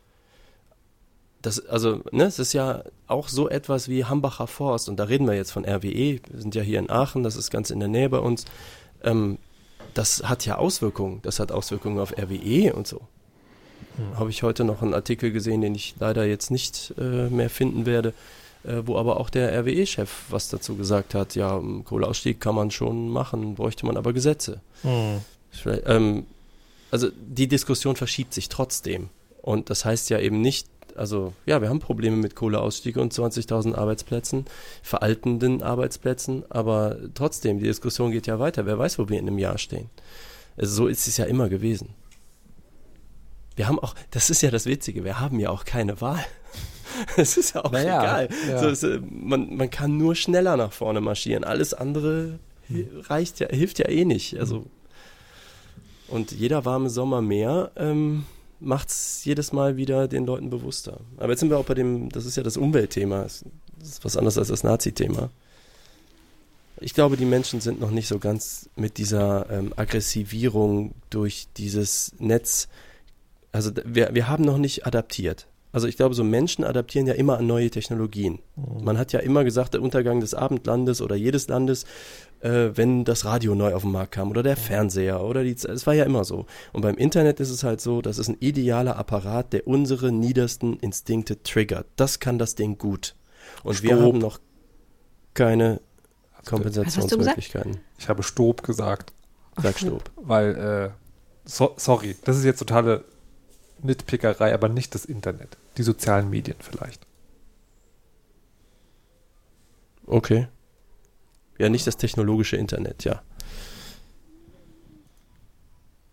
das, also, ne, es ist ja auch so etwas wie Hambacher Forst, und da reden wir jetzt von RWE, wir sind ja hier in Aachen, das ist ganz in der Nähe bei uns. Ähm, das hat ja Auswirkungen, das hat Auswirkungen auf RWE und so. Hm. Habe ich heute noch einen Artikel gesehen, den ich leider jetzt nicht äh, mehr finden werde, äh, wo aber auch der RWE-Chef was dazu gesagt hat. Ja, Kohleausstieg kann man schon machen, bräuchte man aber Gesetze. Hm. Ähm, also die Diskussion verschiebt sich trotzdem. Und das heißt ja eben nicht, also ja, wir haben Probleme mit Kohleausstieg und 20.000 Arbeitsplätzen, veraltenden Arbeitsplätzen, aber trotzdem, die Diskussion geht ja weiter. Wer weiß, wo wir in einem Jahr stehen. Also so ist es ja immer gewesen. Wir haben auch, das ist ja das Witzige, wir haben ja auch keine Wahl. Es ist ja auch
Naja,
egal.
ja.
So, äh, man, man kann nur schneller nach vorne marschieren. Alles andere hi- reicht ja, hilft ja eh nicht. Also und jeder warme Sommer mehr ähm, macht es jedes Mal wieder den Leuten bewusster. Aber jetzt sind wir auch bei dem, das ist ja das Umweltthema. Das ist was anderes als das Nazi-Thema. Ich glaube, die Menschen sind noch nicht so ganz mit dieser ähm, Aggressivierung durch dieses Netz. Also wir, wir haben noch nicht adaptiert. Also ich glaube, so Menschen adaptieren ja immer an neue Technologien. Man hat ja immer gesagt, der Untergang des Abendlandes oder jedes Landes, äh, wenn das Radio neu auf den Markt kam oder der Fernseher oder die, es war ja immer so. Und beim Internet ist es halt so, das ist ein idealer Apparat, der unsere niedersten Instinkte triggert. Das kann das Ding gut. Und wir
Stopp.
haben noch keine? Kompensationsmöglichkeiten.
Ich habe Stob gesagt,
Sag Stopp.
weil, äh, so, sorry, das ist jetzt totale Nitpickerei, aber nicht das Internet. Die sozialen Medien vielleicht.
Okay. Ja, nicht das technologische Internet, ja.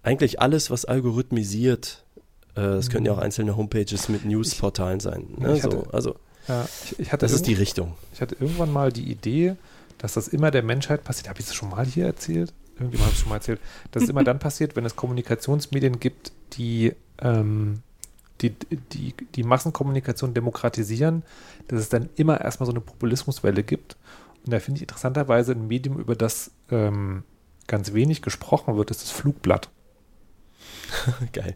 Eigentlich alles, was algorithmisiert, äh, das können ja auch einzelne Homepages mit Newsportalen sein. Ne?
Ich hatte-
so, also,
Ja, ich, ich hatte
das ist die Richtung.
Ich hatte irgendwann mal die Idee, dass das immer der Menschheit passiert. Habe ich das schon mal hier erzählt? Irgendjemand hat es schon mal erzählt. Dass es immer dann passiert, wenn es Kommunikationsmedien gibt, die, ähm, die, die die Massenkommunikation demokratisieren, dass es dann immer erstmal so eine Populismuswelle gibt. Und da finde ich interessanterweise ein Medium, über das ähm, ganz wenig gesprochen wird, ist das Flugblatt.
Geil.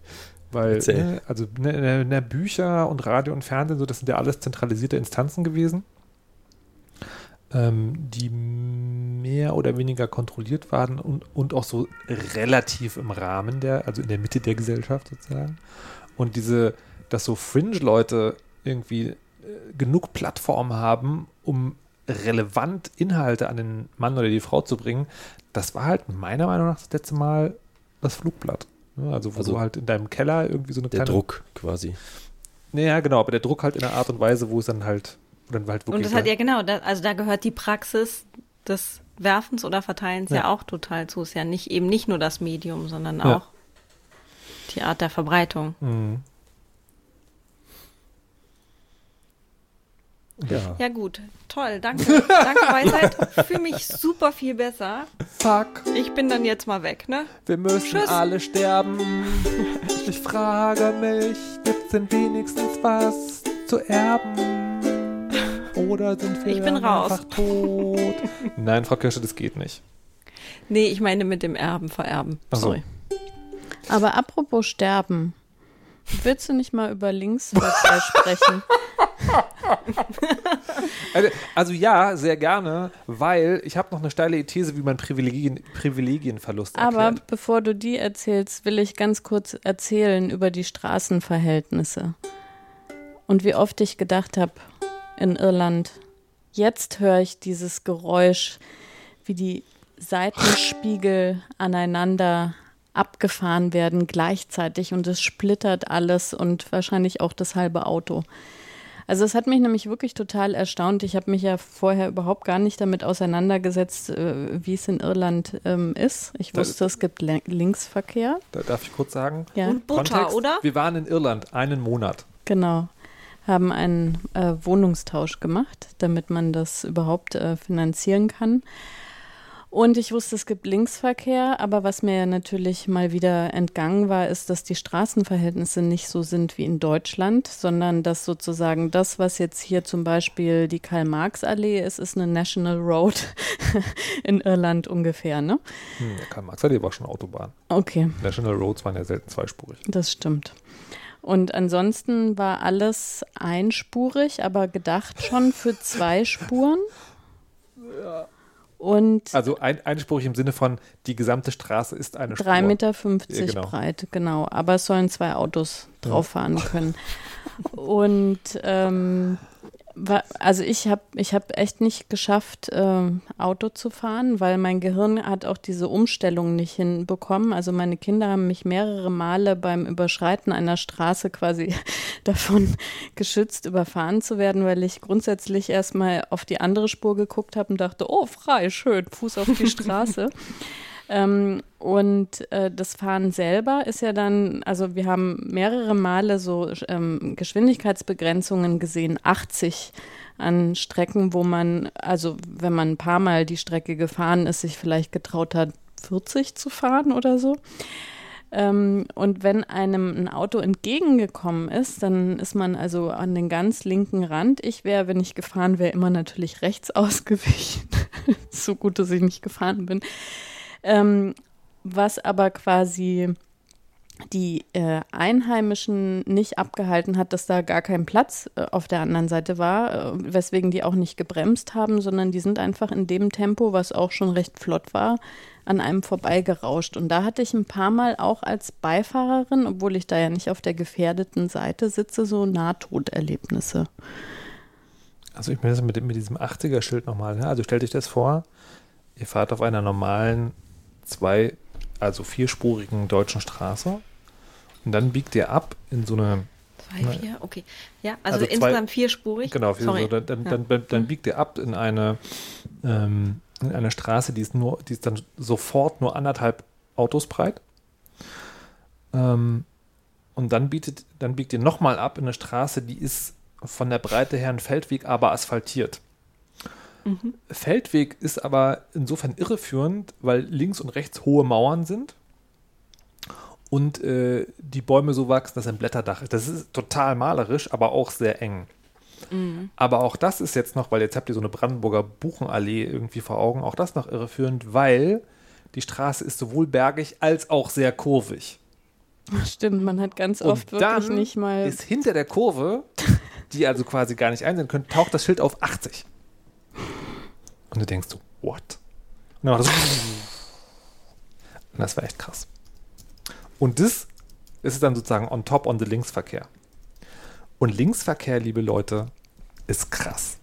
Weil, ne, also ne, ne, ne, Bücher und Radio und Fernsehen, so, das sind ja alles zentralisierte Instanzen gewesen, ähm, die mehr oder weniger kontrolliert waren und, und auch so relativ im Rahmen der, also in der Mitte der Gesellschaft sozusagen. Und diese, dass so Fringe-Leute irgendwie äh, genug Plattform haben, um relevant Inhalte an den Mann oder die Frau zu bringen, das war halt meiner Meinung nach das letzte Mal das Flugblatt. Ne, Also wo
Also
du halt in deinem Keller irgendwie so eine
Der
kleine...
Druck quasi.
Naja, genau, aber der Druck halt in einer Art und Weise, wo es dann halt, wo dann halt
Und
wirklich...
das hat ja genau, da, also da gehört die Praxis des Werfens oder Verteilens ja,
Ja.
auch total zu. Ist ja nicht eben nicht nur das Medium, sondern
Ja.
auch die Art der Verbreitung.
Mhm.
Ja.
Ja gut, toll, danke. danke Weisheit. Fühle mich super viel besser.
Fuck,
Ich bin dann jetzt mal weg, ne?
wir müssen
Tschüss.
alle sterben. Ich frage mich, gibt's denn wenigstens was zu erben? Oder sind wir
Ich bin raus.
einfach tot? Nein, Frau Kirsche, das geht nicht.
Nee, ich meine mit dem Erben, Vererben.
Ach so.
Aber apropos Sterben, willst du nicht mal über Linksverkehr sprechen?
Also, also ja, sehr gerne, weil ich habe noch eine steile These, wie man Privilegien, Privilegienverlust
Aber
erklärt.
bevor du die erzählst, will ich ganz kurz erzählen über die Straßenverhältnisse. Und wie oft ich gedacht habe in Irland, jetzt höre ich dieses Geräusch, wie die Seitenspiegel aneinander abgefahren werden gleichzeitig und es splittert alles und wahrscheinlich auch das halbe Auto. Also es hat mich nämlich wirklich total erstaunt. Ich habe mich ja vorher überhaupt gar nicht damit auseinandergesetzt, äh, wie es in Irland ähm, ist. Ich wusste, es gibt Le Linksverkehr.
Da darf ich kurz sagen.
Ja,
Und Butter,
Kontext,
oder?
Wir waren in Irland einen Monat.
genau. Haben einen äh, Wohnungstausch gemacht, damit man das überhaupt äh, finanzieren kann. Und ich wusste, es gibt Linksverkehr, aber was mir natürlich mal wieder entgangen war, ist, dass die Straßenverhältnisse nicht so sind wie in Deutschland, sondern dass sozusagen das, was jetzt hier zum Beispiel die Karl-Marx-Allee ist, ist eine National Road in Irland ungefähr, ne?
Hm, der Karl Marx Allee war schon Autobahn.
Okay.
National Roads waren ja selten zweispurig.
Das stimmt. Und ansonsten war alles einspurig, aber gedacht schon für zwei Spuren. Und
Also ein, einspurig im Sinne von, die gesamte Straße ist eine Spur.
3,50 Meter
Ja, genau.
breit, genau. Aber es sollen zwei Autos drauf fahren können. Und ähm, Also ich habe ich hab echt nicht geschafft, ähm, Auto zu fahren, weil mein Gehirn hat auch diese Umstellung nicht hinbekommen. Also meine Kinder haben mich mehrere Male beim Überschreiten einer Straße quasi davon geschützt, überfahren zu werden, weil ich grundsätzlich erstmal auf die andere Spur geguckt habe und dachte, oh, frei, schön, Fuß auf die Straße. Ähm, und äh, das Fahren selber ist ja dann, also wir haben mehrere Male so ähm, Geschwindigkeitsbegrenzungen gesehen, 80 an Strecken, wo man, also wenn man ein paar Mal die Strecke gefahren ist, sich vielleicht getraut hat, 40 zu fahren oder so. Ähm, und wenn einem ein Auto entgegengekommen ist, dann ist man also an den ganz linken Rand. Ich wäre, wenn ich gefahren wäre, immer natürlich rechts ausgewichen. so gut, dass ich nicht gefahren bin. Ähm, was aber quasi die äh, Einheimischen nicht abgehalten hat, dass da gar kein Platz äh, auf der anderen Seite war, äh, weswegen die auch nicht gebremst haben, sondern die sind einfach in dem Tempo, was auch schon recht flott war, an einem vorbeigerauscht. Und da hatte ich ein paar Mal auch als Beifahrerin, obwohl ich da ja nicht auf der gefährdeten Seite sitze, so Nahtoderlebnisse.
Also ich meine das mit, mit diesem 80er-Schild nochmal. Ne? Also stellt euch das vor, ihr fahrt auf einer normalen zwei, also vierspurigen deutschen Straße und dann biegt ihr ab in so eine,
Zwei,
Nein.
vier, okay. Ja, also,
Also zwei-
insgesamt vierspurig.
genau,
Sorry.
so, dann, dann,
Ja.
dann, dann biegt ihr ab in eine, ähm, in eine Straße, die ist nur, die ist dann sofort nur anderthalb Autos breit. Ähm, und dann bietet, dann biegt ihr nochmal ab in eine Straße, die ist von der Breite her ein Feldweg, aber asphaltiert. Feldweg ist aber insofern irreführend, weil links und rechts hohe Mauern sind und äh, die Bäume so wachsen, dass ein Blätterdach ist. Das ist total malerisch, aber auch sehr eng. Aber auch das ist jetzt noch, weil jetzt habt ihr so eine Brandenburger Buchenallee irgendwie vor Augen, auch das noch irreführend, weil die Straße ist sowohl bergig als auch sehr kurvig.
Stimmt, man hat ganz
Und
oft wirklich nicht mal.
ist hinter der Kurve, die also quasi gar nicht einsehen könnt, taucht das Schild auf 80. Und du denkst so, what? Und dann macht das Und das war echt krass. Und das ist dann sozusagen on top on the Linksverkehr. Und Linksverkehr, liebe Leute, ist krass.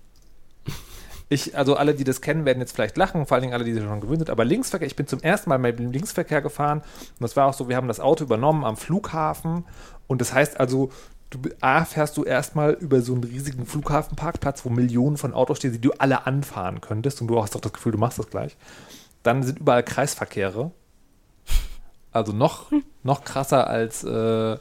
Ich, also alle, die das kennen, werden jetzt vielleicht lachen, vor allen Dingen alle, die sich schon gewöhnt sind. Aber Linksverkehr, ich bin zum ersten Mal mit dem Linksverkehr gefahren und das war auch so, wir haben das Auto übernommen am Flughafen und das heißt also, du A, fährst du erstmal über so einen riesigen Flughafenparkplatz, wo Millionen von Autos stehen, die du alle anfahren könntest und du hast doch das Gefühl, du machst das gleich. Dann sind überall Kreisverkehre. Also noch, noch krasser als, äh,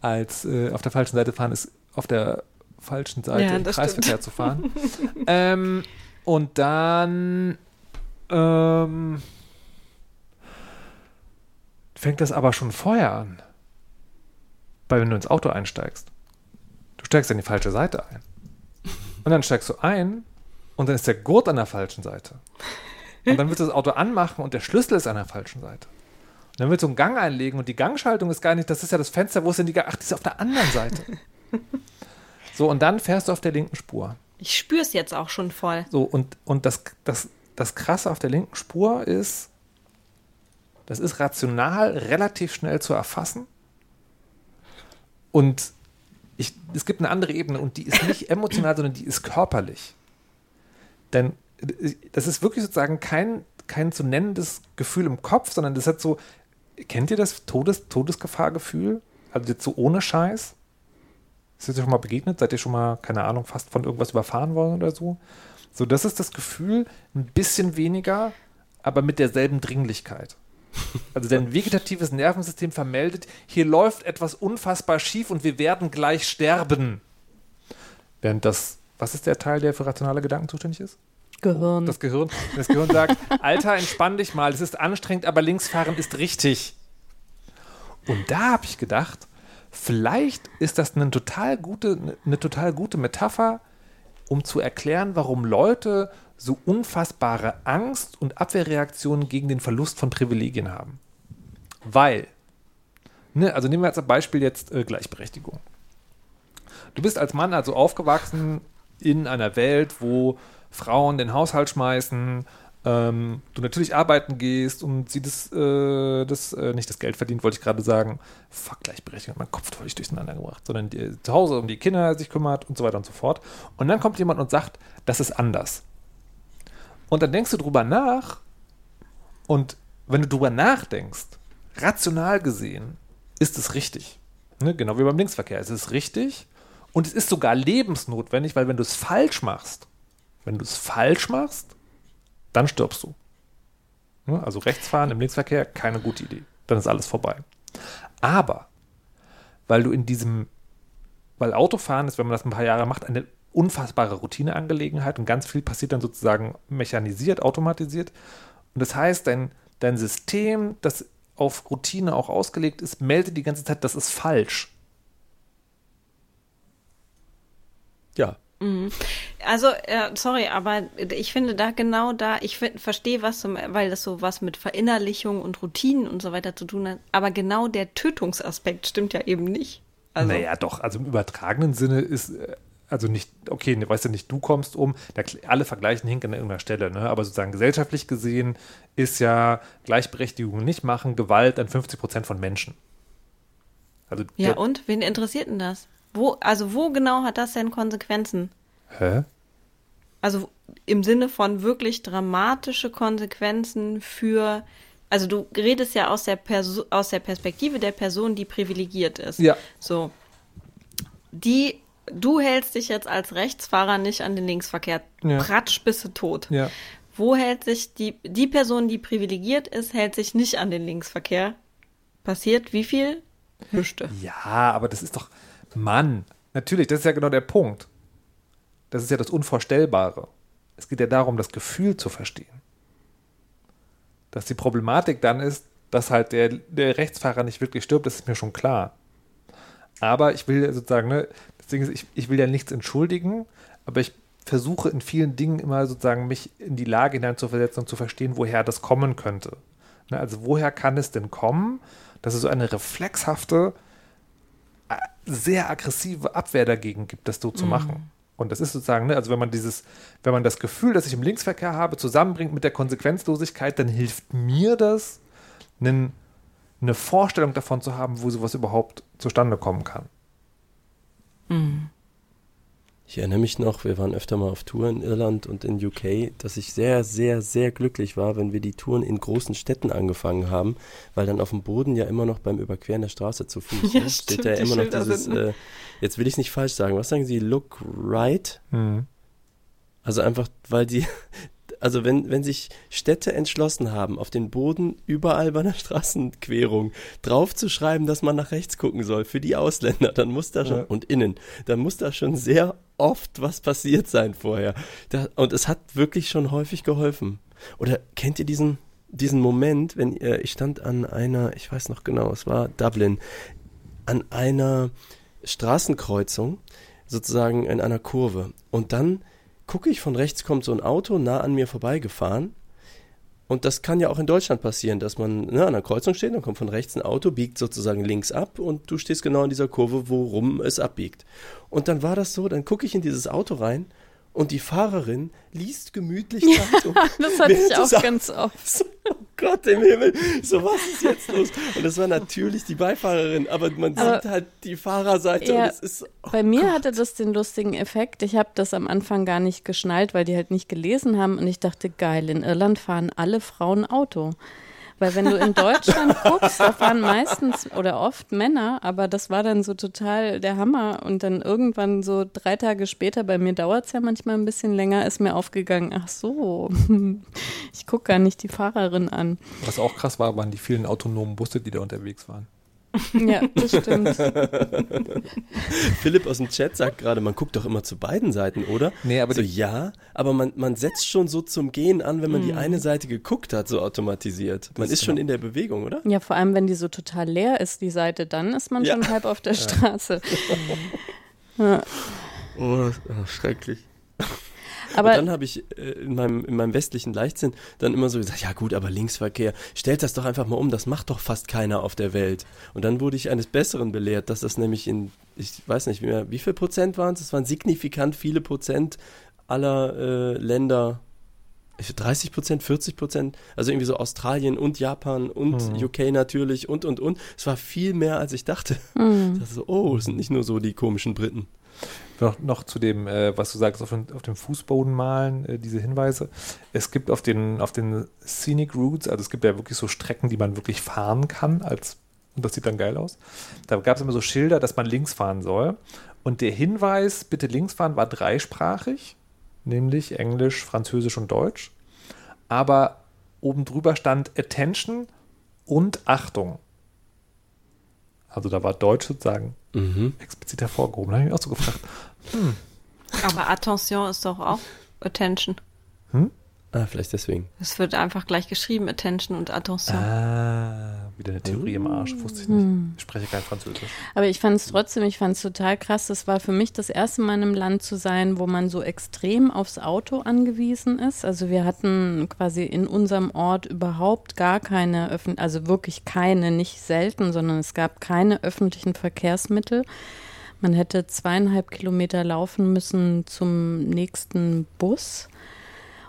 als äh, auf der falschen Seite fahren ist auf der falschen Seite
Ja,
im Kreisverkehr zu fahren. ähm, und dann ähm, fängt das aber schon vorher an. Weil wenn du ins Auto einsteigst, du steigst an die falsche Seite ein. Und dann steigst du ein und dann ist der Gurt an der falschen Seite. Und dann willst du das Auto anmachen und der Schlüssel ist an der falschen Seite. Und dann willst du einen Gang einlegen und die Gangschaltung ist gar nicht, das ist ja das Fenster, wo ist denn die Gang? Ach, die ist auf der anderen Seite. So, und dann fährst du auf der linken Spur.
Ich spüre es jetzt auch schon voll.
So, und, und das, das, das Krasse auf der linken Spur ist, das ist rational relativ schnell zu erfassen. Und ich, es gibt eine andere Ebene und die ist nicht emotional, sondern die ist körperlich. Denn äh, das ist wirklich sozusagen kein, kein zu nennendes Gefühl im Kopf, sondern das hat so, kennt ihr das Todes, Todesgefahrgefühl? Also jetzt so ohne Scheiß? Ist dir schon mal begegnet? Seid ihr schon mal, keine Ahnung, fast von irgendwas überfahren worden oder so? So, das ist das Gefühl, ein bisschen weniger, aber mit derselben Dringlichkeit. Also dein vegetatives Nervensystem vermeldet, hier läuft etwas unfassbar schief und wir werden gleich sterben. Während das, was ist der Teil, der für rationale Gedanken zuständig ist?
Gehirn.
Das Gehirn. Das Gehirn sagt, Alter, entspann dich mal, es ist anstrengend, aber linksfahren ist richtig. Und da habe ich gedacht, vielleicht ist das eine total gute, eine total gute Metapher, um zu erklären, warum Leute so unfassbare Angst und Abwehrreaktionen gegen den Verlust von Privilegien haben. Weil, ne, also nehmen wir als Beispiel jetzt äh, Gleichberechtigung. Du bist als Mann also aufgewachsen in einer Welt, wo Frauen den Haushalt schmeißen, ähm, du natürlich arbeiten gehst und sie das, äh, das äh, nicht das Geld verdient, wollte ich gerade sagen. Fuck, Gleichberechtigung, mein Kopf völlig durcheinander gebracht, sondern die, zu Hause um die Kinder sich kümmert und so weiter und so fort. Und dann kommt jemand und sagt, das ist anders. Und dann denkst du drüber nach und wenn du drüber nachdenkst, rational gesehen, ist es richtig. Ne? Genau wie beim Linksverkehr. Es ist richtig und es ist sogar lebensnotwendig, weil wenn du es falsch machst, wenn du es falsch machst, dann stirbst du. Ne? Also rechtsfahren im Linksverkehr, keine gute Idee. Dann ist alles vorbei. Aber, weil du in diesem, weil Autofahren ist, wenn man das ein paar Jahre macht, eine unfassbare Routineangelegenheit und ganz viel passiert dann sozusagen mechanisiert, automatisiert. Und das heißt, dein, dein System, das auf Routine auch ausgelegt ist, meldet die ganze Zeit, das ist falsch.
Ja.
Mhm. Also, äh, sorry, aber ich finde da genau da, ich verstehe was, zum, weil das so was mit Verinnerlichung und Routinen und so weiter zu tun hat, aber genau der Tötungsaspekt stimmt ja eben nicht.
Also, naja, doch, also im übertragenen Sinne ist, äh, also nicht, okay, ne, weißt du nicht, du kommst um, da, alle vergleichen hinken an irgendeiner Stelle, ne? aber sozusagen gesellschaftlich gesehen ist ja Gleichberechtigung nicht machen, Gewalt an 50 Prozent von Menschen.
Also ja, und? Wen interessiert denn das? Wo, also wo genau hat das denn Konsequenzen?
Hä?
Also im Sinne von wirklich dramatische Konsequenzen für, also du redest ja aus der, Perso aus der Perspektive der Person, die privilegiert ist.
Ja.
So. Die, du hältst dich jetzt als Rechtsfahrer nicht an den Linksverkehr. Ja. Pratsch bist du tot.
Ja.
Wo hält sich die, die Person, die privilegiert ist, hält sich nicht an den Linksverkehr? Passiert wie viel?
Hüschte. Ja, aber das ist doch, Mann, natürlich, das ist ja genau der Punkt. Das ist ja das Unvorstellbare. Es geht ja darum, das Gefühl zu verstehen. Dass die Problematik dann ist, dass halt der, der Rechtsfahrer nicht wirklich stirbt, das ist mir schon klar. Aber ich will sozusagen, ne, deswegen ist, ich, ich will ja nichts entschuldigen, aber ich versuche in vielen Dingen immer sozusagen mich in die Lage hineinzuversetzen und zu verstehen, woher das kommen könnte. Ne, also woher kann es denn kommen, dass es so eine reflexhafte sehr aggressive Abwehr dagegen gibt, das so zu mhm. machen. Und das ist sozusagen, ne, also wenn man dieses, wenn man das Gefühl, das ich im Linksverkehr habe, zusammenbringt mit der Konsequenzlosigkeit, dann hilft mir das, einen, eine Vorstellung davon zu haben, wo sowas überhaupt zustande kommen kann.
Mhm. Ich erinnere mich noch, wir waren öfter mal auf Tour in Irland und in UK, dass ich sehr, sehr, sehr glücklich war, wenn wir die Touren in großen Städten angefangen haben, weil dann auf dem Boden ja immer noch beim Überqueren der Straße zu Fuß ja, ne, steht ja immer noch dieses, ne? äh, jetzt will ich es nicht falsch sagen, was sagen Sie, look right? Mhm. Also einfach, weil die, also wenn, wenn sich Städte entschlossen haben, auf den Boden überall bei einer Straßenquerung draufzuschreiben, dass man nach rechts gucken soll für die Ausländer, dann muss da schon, ja. und innen, dann muss da schon sehr oft was passiert sein vorher. Da, und es hat wirklich schon häufig geholfen. Oder kennt ihr diesen, diesen Moment, wenn äh, ich stand an einer, ich weiß noch genau, es war Dublin, an einer Straßenkreuzung, sozusagen in einer Kurve. Und dann gucke ich, von rechts kommt so ein Auto nah an mir vorbeigefahren. Und das kann ja auch in Deutschland passieren, dass man ne, an einer Kreuzung steht, dann kommt von rechts ein Auto, biegt sozusagen links ab und du stehst genau in dieser Kurve, worum es abbiegt. Und dann war das so, dann gucke ich in dieses Auto rein und die Fahrerin liest gemütlich
Zeitung. Ja, das hatte ich auch ganz oft.
So, oh Gott im Himmel, so was ist jetzt los? Und das war natürlich die Beifahrerin, aber man aber sieht halt die Fahrerseite
ja,
und es ist.
Oh bei mir Gott. hatte das den lustigen Effekt. Ich habe das am Anfang gar nicht geschnallt, weil die halt nicht gelesen haben und ich dachte, geil, in Irland fahren alle Frauen Auto. Weil wenn du in Deutschland guckst, da fahren meistens oder oft Männer, aber das war dann so total der Hammer. Und dann irgendwann so drei Tage später, bei mir dauert es ja manchmal ein bisschen länger, ist mir aufgegangen, ach so, ich gucke gar nicht die Fahrerin an.
Was auch krass war, waren die vielen autonomen Busse, die da unterwegs waren.
Ja, das stimmt.
Philipp aus dem Chat sagt gerade, man guckt doch immer zu beiden Seiten, oder?
Nee, aber
so, ja, aber man, man setzt schon so zum Gehen an, wenn man mm. die mhm. eine Seite geguckt hat, so automatisiert. Man ist, schon genau. in der Bewegung, oder?
Ja, vor allem, wenn die so total leer ist, die Seite, dann ist man ja. schon halb auf der Straße.
ja. Oh, oh, schrecklich. Aber und dann habe ich äh, in, meinem, in meinem westlichen Leichtsinn dann immer so gesagt, ja gut, aber Linksverkehr, stellt das doch einfach mal um, das macht doch fast keiner auf der Welt. Und dann wurde ich eines Besseren belehrt, dass das nämlich in, ich weiß nicht mehr, wie viel Prozent waren es? Es waren signifikant viele Prozent aller äh, Länder 30 Prozent, 40 Prozent, also irgendwie so Australien und Japan und
Mhm.
UK natürlich und und und. Es war viel mehr, als ich dachte.
Mhm.
Ich dachte so, oh, es sind nicht nur so die komischen Briten.
Noch, noch zu dem, äh, was du sagst, auf, auf dem Fußboden malen, äh, diese Hinweise. Es gibt auf den, auf den Scenic Routes, also es gibt ja wirklich so Strecken, die man wirklich fahren kann, als, und das sieht dann geil aus. Da gab es immer so Schilder, dass man links fahren soll. Und der Hinweis, bitte links fahren, war dreisprachig, nämlich Englisch, Französisch und Deutsch. Aber oben drüber stand Attention und Achtung. Also da war Deutsch sozusagen
Mhm.
explizit hervorgehoben. Da habe ich mich auch so gefragt.
Aber Attention ist doch auch Attention.
Ah, vielleicht deswegen.
Es wird einfach gleich geschrieben, Attention und Attention.
Ah, wieder eine Theorie im Arsch. Wusste ich nicht. Ich spreche kein Französisch.
Aber ich fand es trotzdem, ich fand es total krass. Das war für mich das erste Mal in einem Land zu sein, wo man so extrem aufs Auto angewiesen ist. Also wir hatten quasi in unserem Ort überhaupt gar keine öffentlichen, also wirklich keine, nicht selten, sondern es gab keine öffentlichen Verkehrsmittel. Man hätte zweieinhalb Kilometer laufen müssen zum nächsten Bus.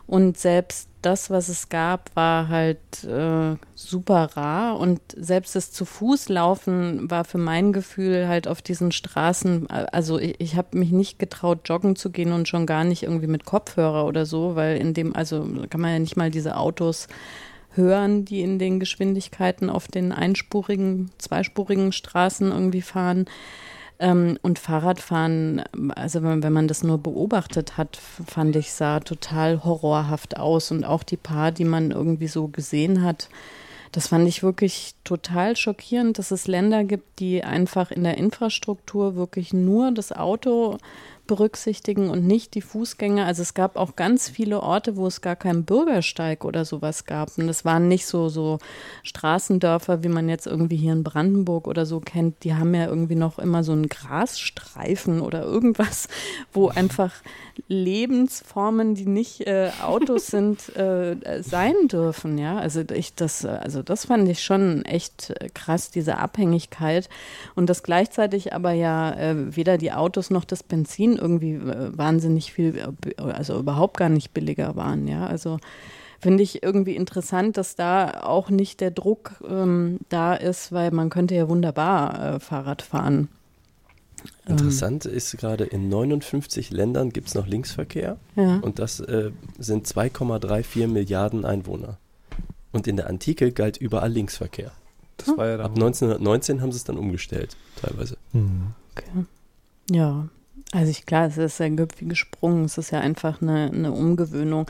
Und selbst das, was es gab, war halt äh, super rar. Und selbst das zu Fuß laufen war für mein Gefühl halt auf diesen Straßen, also ich, ich habe mich nicht getraut, joggen zu gehen und schon gar nicht irgendwie mit Kopfhörer oder so, weil in dem, also kann man ja nicht mal diese Autos hören, die in den Geschwindigkeiten auf den einspurigen, zweispurigen Straßen irgendwie fahren. Ähm, und Fahrradfahren, also wenn, wenn man das nur beobachtet hat, fand ich, sah total horrorhaft aus. Und auch die paar, die man irgendwie so gesehen hat, das fand ich wirklich total schockierend, dass es Länder gibt, die einfach in der Infrastruktur wirklich nur das Auto berücksichtigen und nicht die Fußgänger. Also es gab auch ganz viele Orte, wo es gar keinen Bürgersteig oder sowas gab. Und das waren nicht so, so Straßendörfer, wie man jetzt irgendwie hier in Brandenburg oder so kennt. Die haben ja irgendwie noch immer so einen Grasstreifen oder irgendwas, wo einfach Lebensformen, die nicht äh, Autos sind, äh, sein dürfen. Ja, also ich das, also das fand ich schon echt äh, krass, diese Abhängigkeit und das gleichzeitig aber ja äh, weder die Autos noch das Benzin irgendwie äh, wahnsinnig viel, äh, also überhaupt gar nicht billiger waren. Ja, also finde ich irgendwie interessant, dass da auch nicht der Druck ähm, da ist, weil man könnte ja wunderbar äh, Fahrrad fahren.
Interessant ist gerade, in 59 Ländern gibt es noch Linksverkehr
Ja.
und das äh, sind 2,34 Milliarden Einwohner. Und in der Antike galt überall Linksverkehr.
Das war ja.
Ab 1919 haben sie es dann umgestellt, teilweise.
Hm.
Okay. Ja, also ich, klar, es ist ja wie gesprungen, es ist ja einfach eine, eine Umgewöhnung.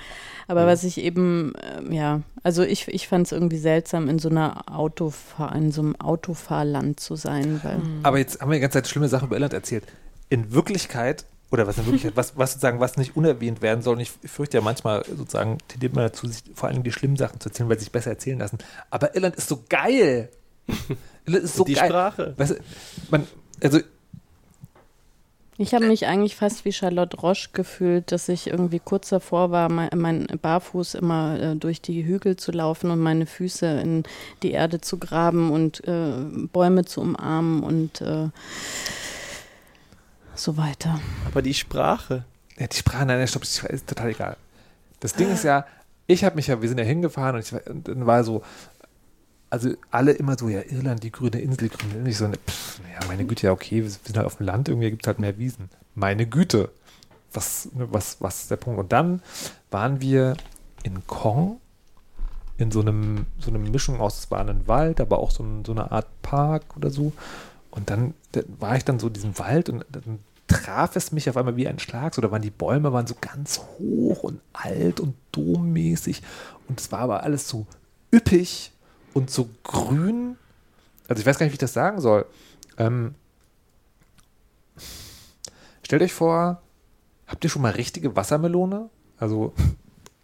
Aber was ich eben, ähm, ja, also ich, ich fand es irgendwie seltsam, in so einer Autofahr, in so einem Autofahrland zu sein, weil
Aber jetzt haben wir die ganze Zeit schlimme Sachen über Irland erzählt. In Wirklichkeit, oder was in Wirklichkeit, was, was sozusagen, was nicht unerwähnt werden soll, und ich fürchte ja manchmal sozusagen, tendiert man dazu, sich vor allem die schlimmen Sachen zu erzählen, weil sie sich besser erzählen lassen. Aber Irland ist so geil. Irland ist so
die
geil.
Sprache.
Weißt du, man, also
ich habe mich eigentlich fast wie Charlotte Roche gefühlt, dass ich irgendwie kurz davor war, mein, mein Barfuß immer äh, durch die Hügel zu laufen und meine Füße in die Erde zu graben und äh, Bäume zu umarmen und äh, so weiter.
Aber die Sprache.
Ja, die Sprache, nein, nein, stopp, ist ist total egal. Das Ding ist ja, ich habe mich ja, wir sind ja hingefahren und, ich, und dann war so, also alle immer so, ja, Irland, die grüne Insel, grüne Insel. Ich so, ne, pff, ja, meine Güte, ja, okay, wir sind halt auf dem Land, irgendwie gibt es halt mehr Wiesen. Meine Güte. Was, ne, was, was ist der Punkt? Und dann waren wir in Kong, in so einem, so eine Mischung aus, es war ein Wald, aber auch so, ein, so eine Art Park oder so. Und dann, dann war ich dann so in diesem Wald und dann traf es mich auf einmal wie ein Schlag. So, da waren die Bäume waren so ganz hoch und alt und dommäßig. Und es war aber alles so üppig und so grün. Also ich weiß gar nicht, wie ich das sagen soll. Ähm, stellt euch vor, habt ihr schon mal richtige Wassermelone? Also,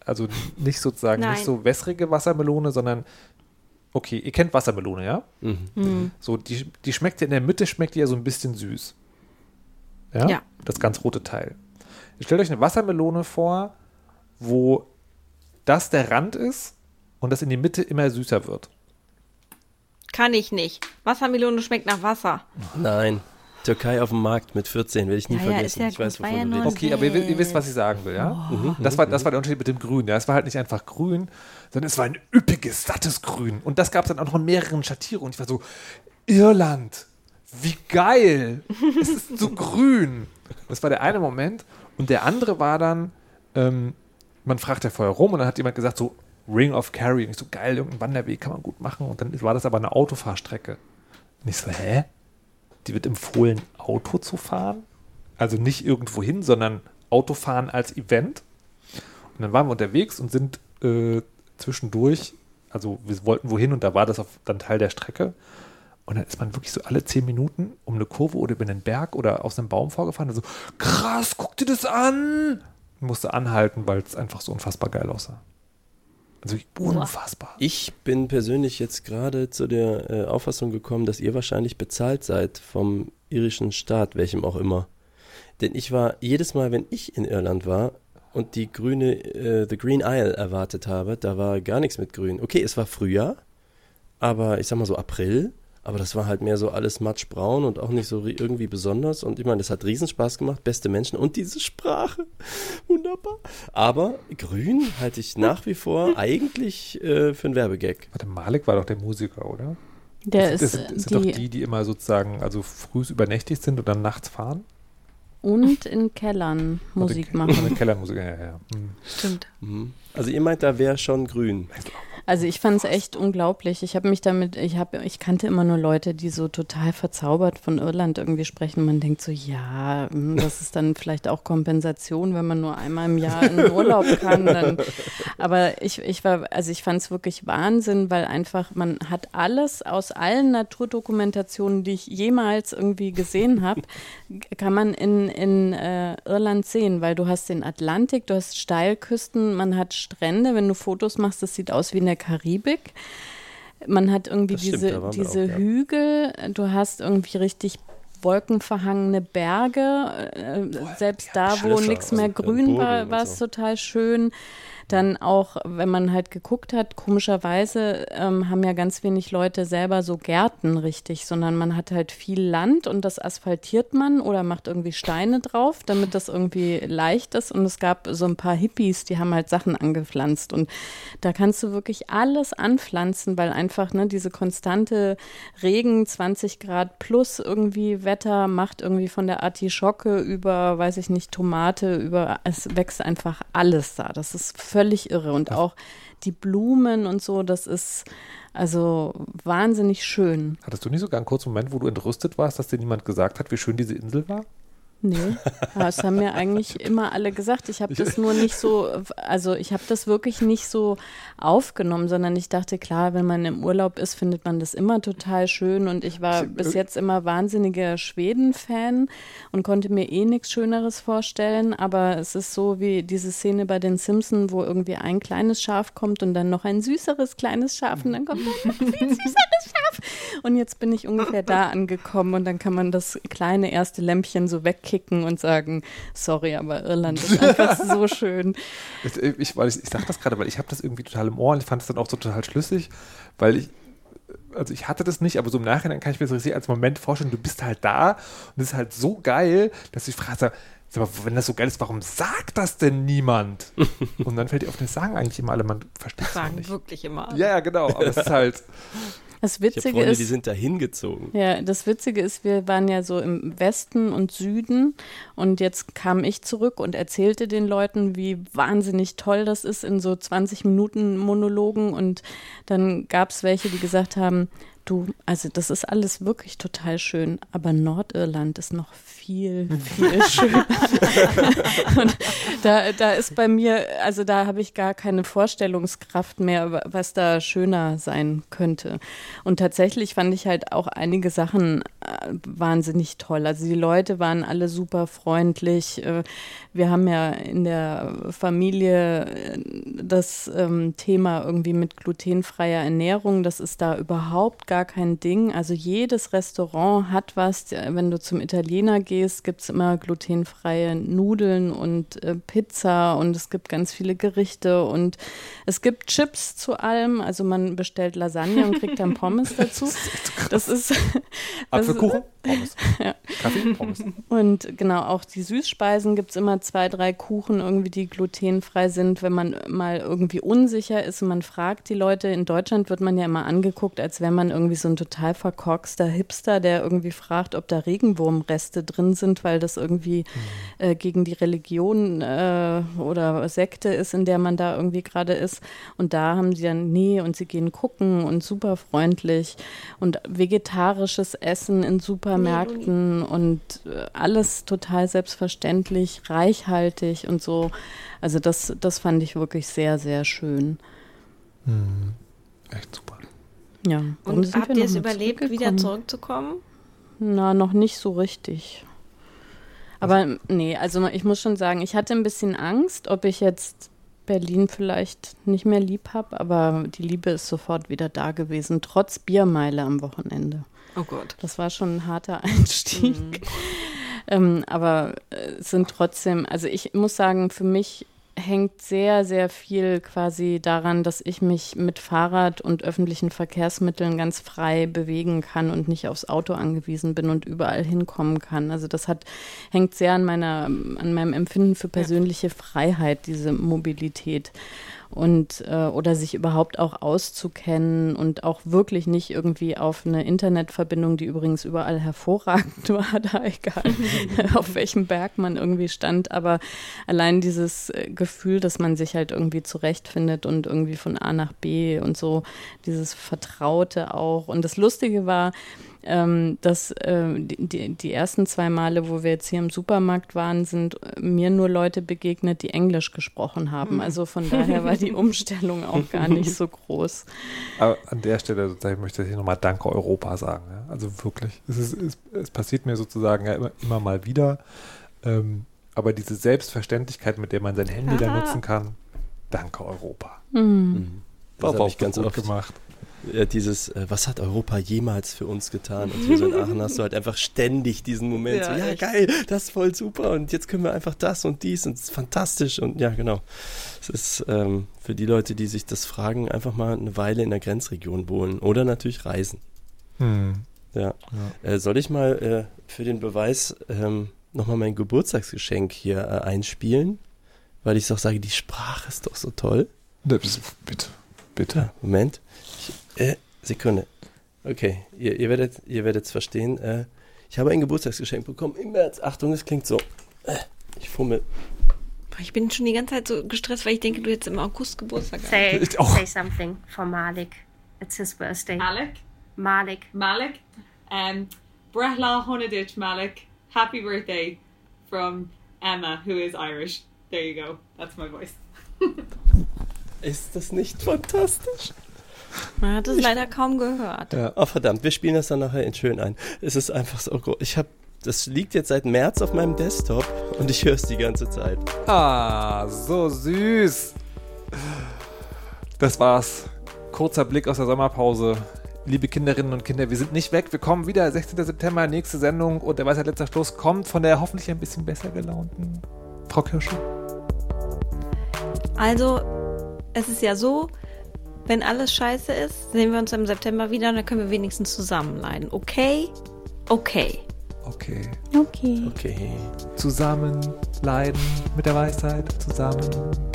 also nicht sozusagen,
Nein.
nicht so wässrige Wassermelone, sondern okay, ihr kennt Wassermelone, ja?
Mhm.
Hm.
So, die, die schmeckt ja in der Mitte, schmeckt die ja so ein bisschen süß. Ja?
Ja.
Das ganz rote Teil. Stellt euch eine Wassermelone vor, wo das der Rand ist und das in die Mitte immer süßer wird.
Kann ich nicht. Wassermelone schmeckt nach Wasser.
Nein. Türkei auf dem Markt mit 14, werde ich nie
Ja,
vergessen.
ja
ich weiß, wovon
ja
du redest.
Okay, aber ihr, ihr wisst, was ich sagen will, ja?
Mhm.
Das, war, das war der Unterschied mit dem Grün. Ja, es war halt nicht einfach grün, sondern es war ein üppiges, sattes Grün. Und das gab es dann auch noch in mehreren Schattierungen. Ich war so, Irland, wie geil! Es ist so grün. Das war der eine Moment. Und der andere war dann, ähm, man fragt ja vorher rum und dann hat jemand gesagt, so Ring of Kerry. Und ich so, geil, irgendein Wanderweg kann man gut machen. Und dann war das aber eine Autofahrstrecke. Und ich so, hä? Die wird empfohlen, Auto zu fahren? Also nicht irgendwo hin, sondern Autofahren als Event. Und dann waren wir unterwegs und sind äh, zwischendurch, also wir wollten wohin und da war das auf, dann Teil der Strecke. Und dann ist man wirklich so alle zehn Minuten um eine Kurve oder über einen Berg oder aus einem Baum vorgefahren. Und so, krass, guck dir das an! Und musste anhalten, weil es einfach so unfassbar geil aussah. Also unfassbar.
Ich bin persönlich jetzt gerade zu der äh, Auffassung gekommen, dass ihr wahrscheinlich bezahlt seid vom irischen Staat, welchem auch immer. Denn ich war jedes Mal, wenn ich in Irland war und die grüne, äh, The Green Isle erwartet habe, da war gar nichts mit grün. Okay, es war Frühjahr, aber ich sag mal so April, aber das war halt mehr so alles matschbraun und auch nicht so irgendwie besonders. Und ich meine, das hat Riesenspaß gemacht, beste Menschen und diese Sprache. Wunderbar. Aber grün halte ich nach wie vor eigentlich äh, für einen Werbegag.
Warte, Malik war doch der Musiker, oder?
Der
das,
ist
das, sind- das sind
die,
doch die, die immer sozusagen, also früh übernächtig sind und dann nachts fahren.
und in Kellern Musik
Oder
machen.
Kellermusik, ja, ja. ja. Hm.
Stimmt.
Mhm. Also ihr meint, da wäre schon grün.
Also ich fand es echt unglaublich. Ich habe mich damit, ich habe, ich kannte immer nur Leute, die so total verzaubert von Irland irgendwie sprechen. Man denkt so, ja, hm, das ist dann vielleicht auch Kompensation, wenn man nur einmal im Jahr in Urlaub kann. Dann. Aber ich, ich war, also ich fand es wirklich Wahnsinn, weil einfach man hat alles aus allen Naturdokumentationen, die ich jemals irgendwie gesehen habe, kann man in, in äh, Irland sehen, weil du hast den Atlantik, du hast Steilküsten, man hat Strände, wenn du Fotos machst, das sieht aus wie in der Karibik. Man hat irgendwie
Das
diese, diese
auch, ja.
Hügel, du hast irgendwie richtig wolkenverhangene Berge, äh, selbst da, wo nichts mehr
also, äh,
grün war, war es
so.
total schön. Dann auch, wenn man halt geguckt hat, komischerweise ähm, haben ja ganz wenig Leute selber so Gärten richtig, sondern man hat halt viel Land und das asphaltiert man oder macht irgendwie Steine drauf, damit das irgendwie leicht ist. Und es gab so ein paar Hippies, die haben halt Sachen angepflanzt. Und da kannst du wirklich alles anpflanzen, weil einfach ne, diese konstante Regen, 20 Grad plus irgendwie Wetter macht irgendwie von der Artischocke über, weiß ich nicht, Tomate, über, es wächst einfach alles da. Das ist völlig irre. Und auch die Blumen und so, das ist also wahnsinnig schön.
Hattest du nicht sogar einen kurzen Moment, wo du entrüstet warst, dass dir niemand gesagt hat, wie schön diese Insel war?
Nee, das haben mir eigentlich immer alle gesagt. Ich habe das nur nicht so, also ich habe das wirklich nicht so aufgenommen, sondern ich dachte, klar, wenn man im Urlaub ist, findet man das immer total schön. Und ich war bis jetzt immer wahnsinniger Schweden-Fan und konnte mir eh nichts Schöneres vorstellen. Aber es ist so wie diese Szene bei den Simpsons, wo irgendwie ein kleines Schaf kommt und dann noch ein süßeres kleines Schaf und dann kommt ein noch viel süßeres Schaf. Und jetzt bin ich ungefähr da angekommen und dann kann man das kleine erste Lämpchen so wegkicken und sagen, sorry, aber Irland ist einfach so schön.
Ich, ich, weil ich, ich sage das gerade, weil ich habe das irgendwie total im Ohr und ich fand es dann auch so total schlüssig, weil ich, also ich hatte das nicht, aber so im Nachhinein kann ich mir das richtig als Moment vorstellen, du bist halt da und es ist halt so geil, dass ich frage, sag mal, wenn das so geil ist, warum sagt das denn niemand? und dann fällt dir auf, das sagen eigentlich immer alle, man versteht es
Sagen
nicht.
wirklich immer.
Ja, ja, genau, aber es ist halt,
Das Witzige
Freunde,
ist,
die sind da hingezogen.
Ja, das Witzige ist, wir waren ja so im Westen und Süden und jetzt kam ich zurück und erzählte den Leuten, wie wahnsinnig toll das ist in so 20 Minuten Monologen und dann gab es welche, die gesagt haben, du, also das ist alles wirklich total schön, aber Nordirland ist noch viel, viel schöner. und da, da ist bei mir, also da habe ich gar keine Vorstellungskraft mehr, wa- was da schöner sein könnte. Und tatsächlich fand ich halt auch einige Sachen äh, wahnsinnig toll. Also die Leute waren alle super freundlich. Äh, wir haben ja in der Familie äh, das ähm, Thema irgendwie mit glutenfreier Ernährung. Das ist da überhaupt gar kein Ding. Also jedes Restaurant hat was. Wenn du zum Italiener gehst, gibt es immer glutenfreie Nudeln und äh, Pizza und es gibt ganz viele Gerichte und es gibt Chips zu allem. Also man bestellt Lasagne und kriegt dann Pommes dazu. Das ist
Apfelkuchen,
Pommes.
ja. Kaffee, Pommes.
Und genau, auch die Süßspeisen gibt es immer zwei, drei Kuchen irgendwie, die glutenfrei sind, wenn man mal irgendwie unsicher ist und man fragt die Leute. In Deutschland wird man ja immer angeguckt, als wäre man irgendwie so ein total verkorkster Hipster, der irgendwie fragt, ob da Regenwurmreste drin sind, weil das irgendwie mhm. äh, gegen die Religion äh, oder Sekte ist, in der man da irgendwie gerade ist. Und da haben sie dann, nee, und sie gehen gucken und super freundlich und vegetarisches Essen in Supermärkten nee, und äh, alles total selbstverständlich, reichhaltig und so. Also das, das fand ich wirklich sehr, sehr schön.
Mhm. Echt super.
Ja.
Und habt ihr es überlebt, wieder zurückzukommen?
Na, noch nicht so richtig. Aber nee, also ich muss schon sagen, ich hatte ein bisschen Angst, ob ich jetzt Berlin vielleicht nicht mehr lieb habe, aber die Liebe ist sofort wieder da gewesen, trotz Biermeile am Wochenende.
Oh Gott.
Das war schon ein harter Einstieg. Mhm. ähm, aber es äh, sind trotzdem, also ich muss sagen, für mich hängt sehr, sehr viel quasi daran, dass ich mich mit Fahrrad und öffentlichen Verkehrsmitteln ganz frei bewegen kann und nicht aufs Auto angewiesen bin und überall hinkommen kann. Also das hat, hängt sehr an meiner, an meinem Empfinden für persönliche Freiheit, diese Mobilität und äh, oder sich überhaupt auch auszukennen und auch wirklich nicht irgendwie auf eine Internetverbindung, die übrigens überall hervorragend war, da egal auf welchem Berg man irgendwie stand, aber allein dieses äh, Gefühl, dass man sich halt irgendwie zurechtfindet und irgendwie von A nach B und so dieses Vertraute auch. Und das Lustige war, ähm, dass äh, die, die ersten zwei Male, wo wir jetzt hier im Supermarkt waren, sind mir nur Leute begegnet, die Englisch gesprochen haben. Hm. Also von daher war die Umstellung auch gar nicht so groß.
Aber an der Stelle sozusagen möchte ich nochmal Danke Europa sagen. Ja? Also wirklich, es, ist, es, es, passiert mir sozusagen ja immer, immer mal wieder. Ähm, aber diese Selbstverständlichkeit, mit der man sein Handy da nutzen kann, danke Europa.
Mhm. Das habe ich ganz oft gemacht äh, dieses, äh, was hat Europa jemals für uns getan? Und hier so in Aachen hast du halt einfach ständig diesen Moment, ja, so, ja geil, das ist voll super und jetzt können wir einfach das und dies und es ist fantastisch und ja, genau. Es ist ähm, für die Leute, die sich das fragen, einfach mal eine Weile in der Grenzregion wohnen oder natürlich reisen. Hm. Ja. ja. Äh, soll ich mal äh, für den Beweis ähm, nochmal mein Geburtstagsgeschenk hier äh, einspielen? Weil ich auch sage, die Sprache ist doch so toll.
Bitte, bitte.
Moment. Äh, Sekunde. Okay, ihr, ihr werdet ihr werdet es verstehen. Äh, ich habe ein Geburtstagsgeschenk bekommen im März. Achtung, es klingt so. Äh, ich fummel.
Ich bin schon die ganze Zeit so gestresst, weil ich denke, du hättest im August Geburtstag.
Say, say something for Malik. It's his birthday.
Malik?
Malik.
Malik? Um, Brehla Honadich Malik. Happy birthday from Emma, who is Irish. There you go. That's my voice.
Ist das nicht fantastisch?
Man hat es leider kaum gehört.
Ja. Oh verdammt, wir spielen das dann nachher in schön ein. Es ist einfach so groß. Ich habe das liegt jetzt seit März auf meinem Desktop und ich höre es die ganze Zeit.
Ah, so süß. Das war's. Kurzer Blick aus der Sommerpause. Liebe Kinderinnen und Kinder, wir sind nicht weg. Wir kommen wieder. 16. September, nächste Sendung. Und der Weisheit letzter Schluss kommt von der hoffentlich ein bisschen besser gelaunten Frau Kirsche.
Also, es ist ja so, wenn alles scheiße ist, sehen wir uns im September wieder und dann können wir wenigstens zusammen leiden. Okay? Okay.
Okay.
Okay.
Okay.
Zusammen leiden mit der Weisheit, zusammen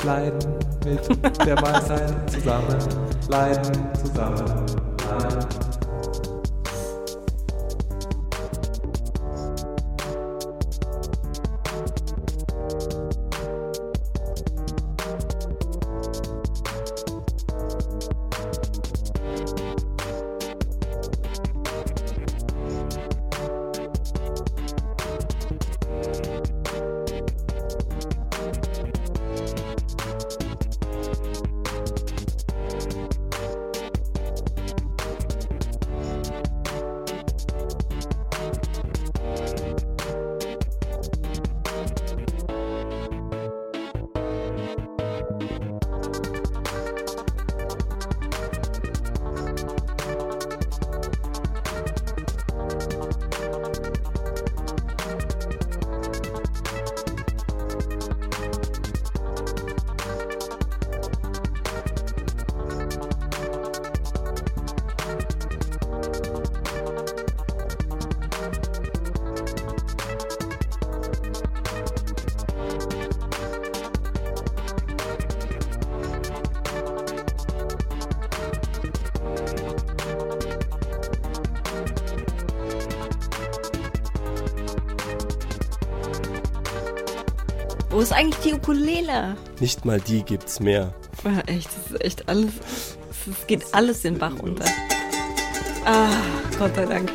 leiden mit der Weisheit, zusammen leiden, zusammen leiden.
Eigentlich die Ukulele?
Nicht mal die gibt's mehr.
Ja, echt, das ist echt alles. Es geht alles den Bach runter. Ah, Gott sei Dank.